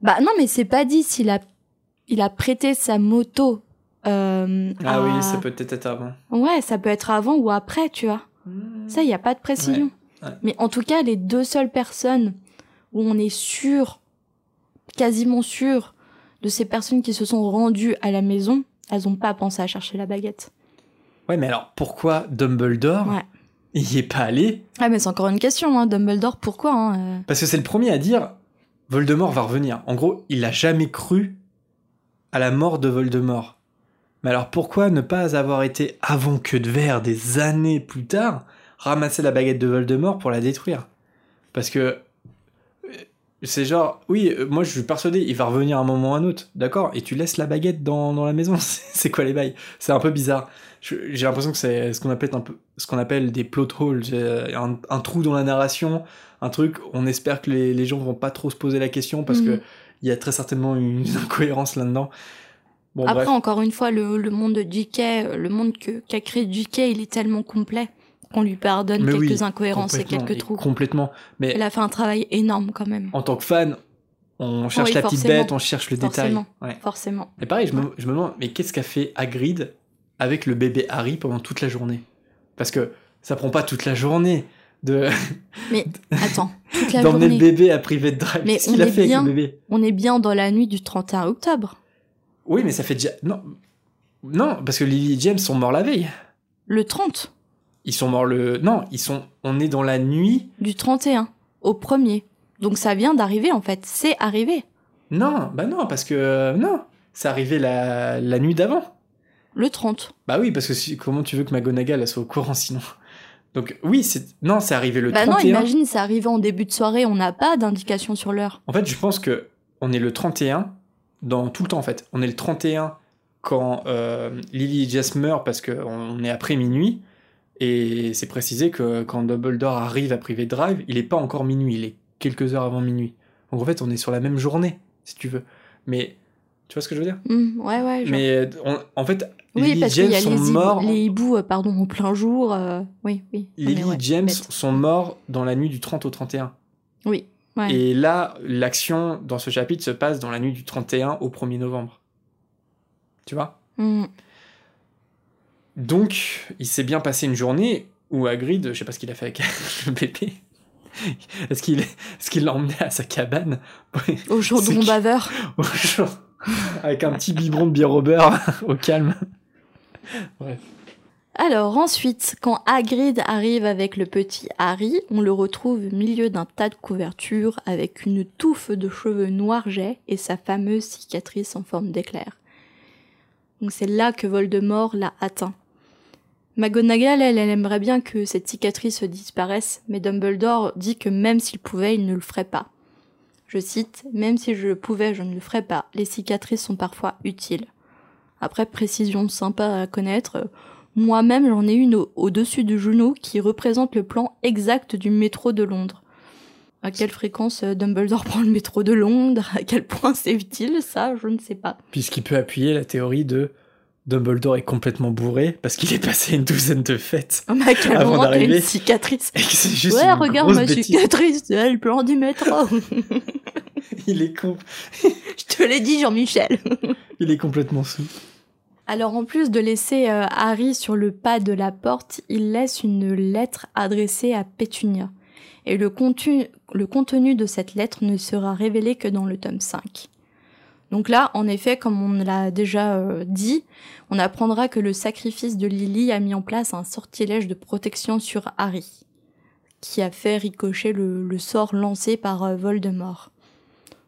Bah non, mais c'est pas dit s'il a, il a prêté sa moto. Euh, Ah à- oui, ça peut peut-être être avant. Ouais, ça peut être avant ou après, tu vois. Ça, il n'y a pas de précision. Ouais, ouais. Mais en tout cas, les deux seules personnes où on est sûr, quasiment sûr, de ces personnes qui se sont rendues à la maison, elles n'ont pas pensé à chercher la baguette. Ouais, mais alors pourquoi Dumbledore Ouais. il y est pas allé? Ah, mais c'est encore une question, hein, Dumbledore, pourquoi hein, euh, Parce que c'est le premier à dire Voldemort va revenir. En gros, il a jamais cru à la mort de Voldemort. Mais alors pourquoi ne pas avoir été avant que de verre des années plus tard ramasser la baguette de Voldemort pour la détruire? Parce que euh, c'est genre oui, euh, moi je suis persuadé il va revenir à un moment ou à un autre, d'accord? Et tu laisses la baguette dans, dans la maison, c'est quoi les bails? C'est un peu bizarre. J'ai l'impression que c'est ce qu'on appelle un peu ce qu'on appelle des plot holes, euh, un, un trou dans la narration, un truc. On espère que les, les gens vont pas trop se poser la question parce Mhm. que il y a très certainement une incohérence là-dedans. Bon Après, bref. encore une fois, le, le monde de JK, euh, le monde que- qu'a créé JK, il est tellement complet qu'on lui pardonne Mais quelques oui, incohérences et quelques trous. Complètement. Mais Elle a fait un travail énorme quand même, en tant que fan, on cherche Oui, la petite bête, on cherche le Forcément. détail. Ouais. forcément. Et pareil, je me, je me demande, mais qu'est-ce qu'a fait Hagrid avec le bébé Harry pendant toute la journée? Parce que ça prend pas toute la journée de Mais attends, toute la d'emmener le bébé à Privet Drive. Mais on est fait bien- avec le bébé? on est bien dans la nuit du 31 octobre. Oui, mais ça fait déjà non, non, parce que Lily et James sont morts la veille. Le 30 Ils sont morts le non, ils sont. On est dans la nuit. du 31 au premier. Donc ça vient d'arriver en fait, c'est arrivé. Non, bah non, parce que euh, non, c'est arrivé la, la nuit d'avant. Le 30. Bah oui, parce que si- comment tu veux que McGonagall elle soit au courant sinon? Donc oui, c'est non, c'est arrivé le bah non, 31. imagine, c'est arrivé en début de soirée, on n'a pas d'indication sur l'heure. En fait, je pense que on est le 31 dans tout le temps en fait. On est le 31 quand euh, Lily et Jess meurent parce qu'on est après minuit. Et c'est précisé que quand Dumbledore arrive à Privé Drive, il est pas encore minuit, il est quelques heures avant minuit. Donc en fait, on est sur la même journée, si tu veux. Mais tu vois ce que je veux dire? Hmm, ouais, ouais. genre- Mais on- en fait, oui, Lily parce qu'il y James a sont les, morts. les hiboux, euh, pardon, en plein jour. euh, Oui, oui. Lily ouais, et James bête. sont morts dans la nuit du 30 au 31. Oui, ouais. Et là, l'action dans ce chapitre se passe dans la nuit du 31 au 1er novembre. Tu vois? Hmm. Donc, il s'est bien passé une journée où Hagrid, je sais pas ce qu'il a fait avec le bébé. Est-ce qu'il est-ce qu'il l'a emmené à sa cabane? Au C'est chaudron que- baveur. au jour- avec un petit biberon de bière au beurre au calme Alors ensuite, quand Hagrid arrive avec le petit Harry, on le retrouve au milieu d'un tas de couvertures avec une touffe de cheveux noirs jets et sa fameuse cicatrice en forme d'éclair. Donc c'est là que Voldemort l'a atteint. McGonagall, elle, elle aimerait bien que cette cicatrice disparaisse, mais Dumbledore dit que même s'il pouvait, il ne le ferait pas. Je cite, Même si je le pouvais, je ne le ferais pas. Les cicatrices sont parfois utiles. Après, précision sympa à connaître, moi-même j'en ai une au- au-dessus du genou qui représente le plan exact du métro de Londres. À quelle fréquence euh, Dumbledore prend le métro de Londres? À quel point c'est utile Ça, je ne sais pas. puisqu'il peut appuyer la théorie de Dumbledore est complètement bourré parce qu'il est passé une douzaine de fêtes Oh, Mais à quel Avant moment une cicatrice? Et juste Ouais, une regarde ma bêtise. cicatrice, le plan du métro. Il est con, je te l'ai dit, Jean-Michel. il est complètement sous. Alors en plus de laisser euh, Harry sur le pas de la porte, il laisse une lettre adressée à Pétunia. Et le, contenu de cette lettre ne sera révélé que dans le tome 5. Donc là, en effet, comme on l'a déjà euh, dit, on apprendra que le sacrifice de Lily a mis en place un sortilège de protection sur Harry, qui a fait ricocher le, le sort lancé par euh, Voldemort.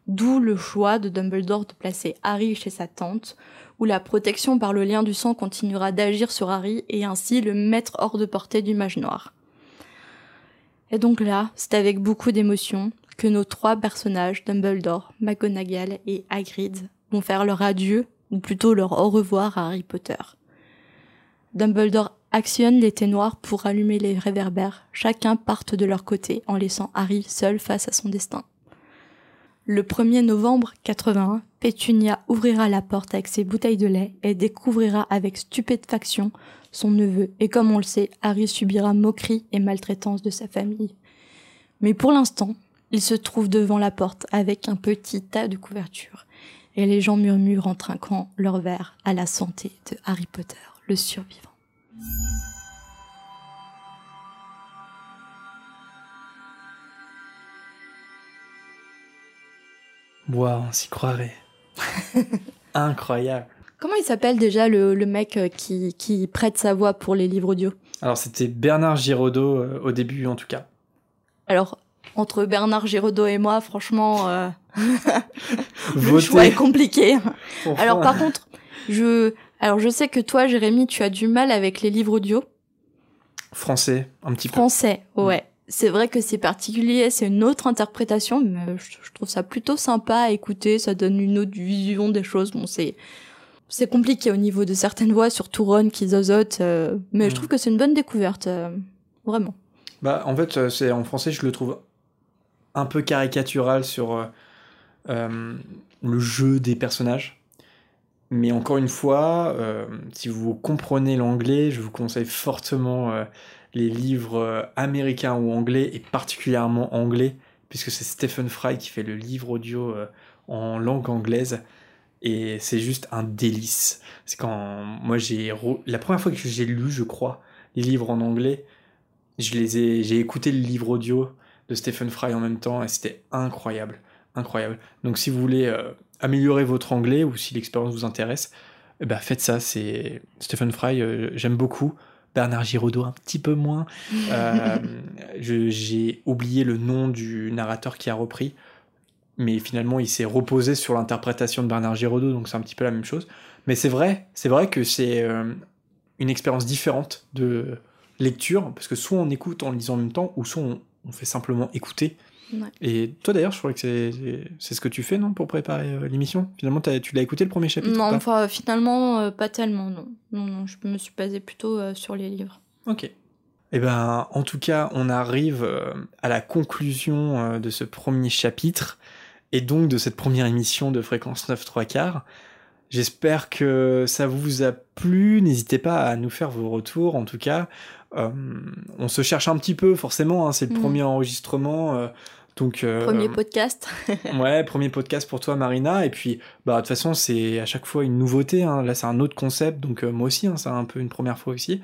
D'où le choix de Dumbledore de placer Harry chez sa tante, où la protection par le lien du sang continuera d'agir sur Harry et ainsi le mettre hors de portée du mage noir. Et donc là, c'est avec beaucoup d'émotion que nos trois personnages, Dumbledore, McGonagall et Hagrid, vont faire leur adieu, ou plutôt leur au revoir à Harry Potter. Dumbledore actionne les noirs pour allumer les réverbères, chacun parte de leur côté en laissant Harry seul face à son destin. Le 1er novembre 81, Pétunia ouvrira la porte avec ses bouteilles de lait et découvrira avec stupéfaction son neveu. Et comme on le sait, Harry subira moquerie et maltraitance de sa famille. Mais pour l'instant, il se trouve devant la porte avec un petit tas de couvertures. Et les gens murmurent en trinquant leur verre à la santé de Harry Potter, le survivant. On s'y croirait. Incroyable. Comment il s'appelle déjà le, le mec euh, qui, qui prête sa voix pour les livres audio? Alors c'était Bernard Giraudot euh, au début en tout cas. Alors, entre Bernard Giraudot et moi, franchement, euh, le choix est compliqué. Alors par contre, je, alors je sais que toi, Jérémy, tu as du mal avec les livres audio français un petit peu. français. Ouais, c'est vrai que c'est particulier, c'est une autre interprétation, mais je, trouve ça plutôt sympa à écouter. Ça donne une autre vision des choses. Bon, c'est c'est compliqué au niveau de certaines voix, surtout Ron qui zozote, euh, mais je Mm. trouve que c'est une bonne découverte, euh, vraiment. Bah, en fait, euh, c'est en français, je le trouve un peu caricatural sur euh, le jeu des personnages. Mais encore une fois, si vous comprenez l'anglais, je vous conseille fortement les livres euh, américains ou anglais, et particulièrement anglais, puisque c'est Stephen Fry qui fait le livre audio euh, en langue anglaise. Et c'est juste un délice. C'est quand moi j'ai la première fois que j'ai lu, je crois, les livres en anglais, je les ai, j'ai écouté le livre audio de Stephen Fry en même temps et c'était incroyable, incroyable. Donc si vous voulez euh, améliorer votre anglais ou si l'expérience vous intéresse, eh ben faites ça. C'est Stephen Fry, j'aime beaucoup. Bernard Giraudot un petit peu moins. Euh, j'ai oublié le nom du narrateur qui a repris, mais finalement il s'est reposé sur l'interprétation de Bernard Giraudot, donc c'est un petit peu la même chose. Mais c'est vrai, c'est vrai que c'est euh, une expérience différente de lecture, parce que soit on écoute en lisant en même temps, ou soit on, on fait simplement écouter. Ouais. Et toi d'ailleurs, je crois que c'est ce que tu fais, non, pour préparer euh, l'émission? Finalement, tu l'as écouté le premier chapitre Non, ou pas? enfin, finalement, euh, pas tellement, non. Non, non, je me suis basée plutôt euh, sur les livres. Ok. Eh ben, en tout cas, on arrive à la conclusion de ce premier chapitre. et donc de cette première émission de Fréquence 9 3 quarts. J'espère que ça vous a plu. N'hésitez pas à nous faire vos retours. En tout cas, euh, on se cherche un petit peu, forcément. Hein, c'est le Mhm. premier enregistrement. euh, donc, euh, Premier podcast. ouais, premier podcast pour toi, Marina. Et puis, bah, de toute façon, c'est à chaque fois une nouveauté. hein. Là, c'est un autre concept. Donc, euh, moi aussi, hein, c'est un peu une première fois aussi.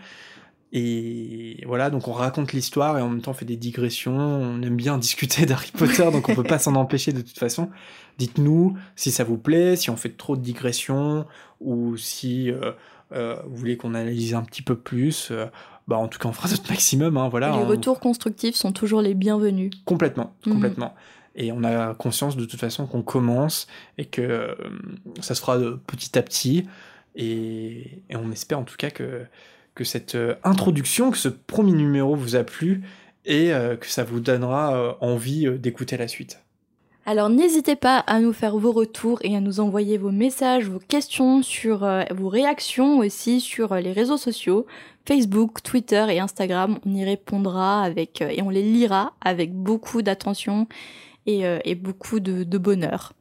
Et voilà, donc on raconte l'histoire et en même temps on fait des digressions. On aime bien discuter d'Harry Potter, donc on peut pas s'en empêcher de toute façon. Dites-nous si ça vous plaît, si on fait trop de digressions ou si euh, euh, vous voulez qu'on analyse un petit peu plus. euh, bah, en tout cas, on fera notre maximum. Hein, voilà, les On- retours constructifs sont toujours les bienvenus. Complètement, Mhm. complètement. Et on a conscience de toute façon qu'on commence et que ça se fera petit à petit. Et, et on espère en tout cas que, que cette euh, introduction, que ce premier numéro vous a plu et euh, que ça vous donnera euh, envie d'écouter la suite. Alors n'hésitez pas à nous faire vos retours et à nous envoyer vos messages, vos questions sur euh, vos réactions aussi sur euh, les réseaux sociaux, Facebook, Twitter et Instagram. On y répondra avec euh, et on les lira avec beaucoup d'attention et, et beaucoup de, de bonheur.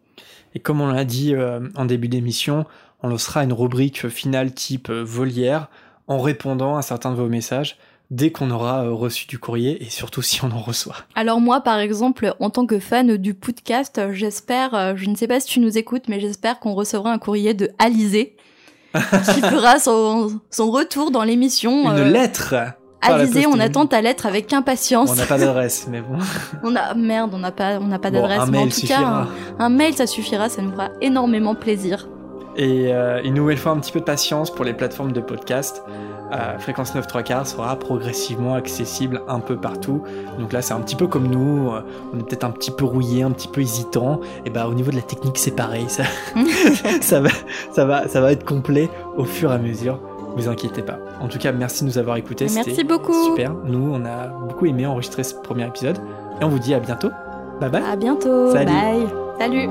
Et comme on l'a dit en début d'émission, on lancera une rubrique finale type volière en répondant à certains de vos messages dès qu'on aura euh, reçu du courrier et surtout si on en reçoit. Alors moi par exemple en tant que fan du podcast, j'espère, euh, je ne sais pas si tu nous écoutes, mais j'espère qu'on recevra un courrier de Alizé qui fera son, son retour dans l'émission. Une euh, lettre Alizé, on attend ta lettre avec impatience. On n'a pas d'adresse, mais bon. On a merde, on n'a pas, on n'a pas d'adresse, mais en mail tout suffira. cas, un, un mail ça suffira, ça nous fera énormément plaisir. Et euh, une nouvelle fois, un petit peu de patience pour les plateformes de podcast. Euh, Fréquence 9 3 quarts sera progressivement accessible un peu partout. Donc là, c'est un petit peu comme nous. euh, on est peut-être un petit peu rouillé, un petit peu hésitant. Et bah, au niveau de la technique, c'est pareil. Ça, ça, va, ça, va, ça va être complet au fur et à mesure. Vous inquiétez pas. En tout cas, merci de nous avoir écoutés. Merci beaucoup. Super. Nous, on a beaucoup aimé enregistrer ce premier épisode. Et on vous dit à bientôt. Bye bye. À bientôt. Salut. Bye. Salut.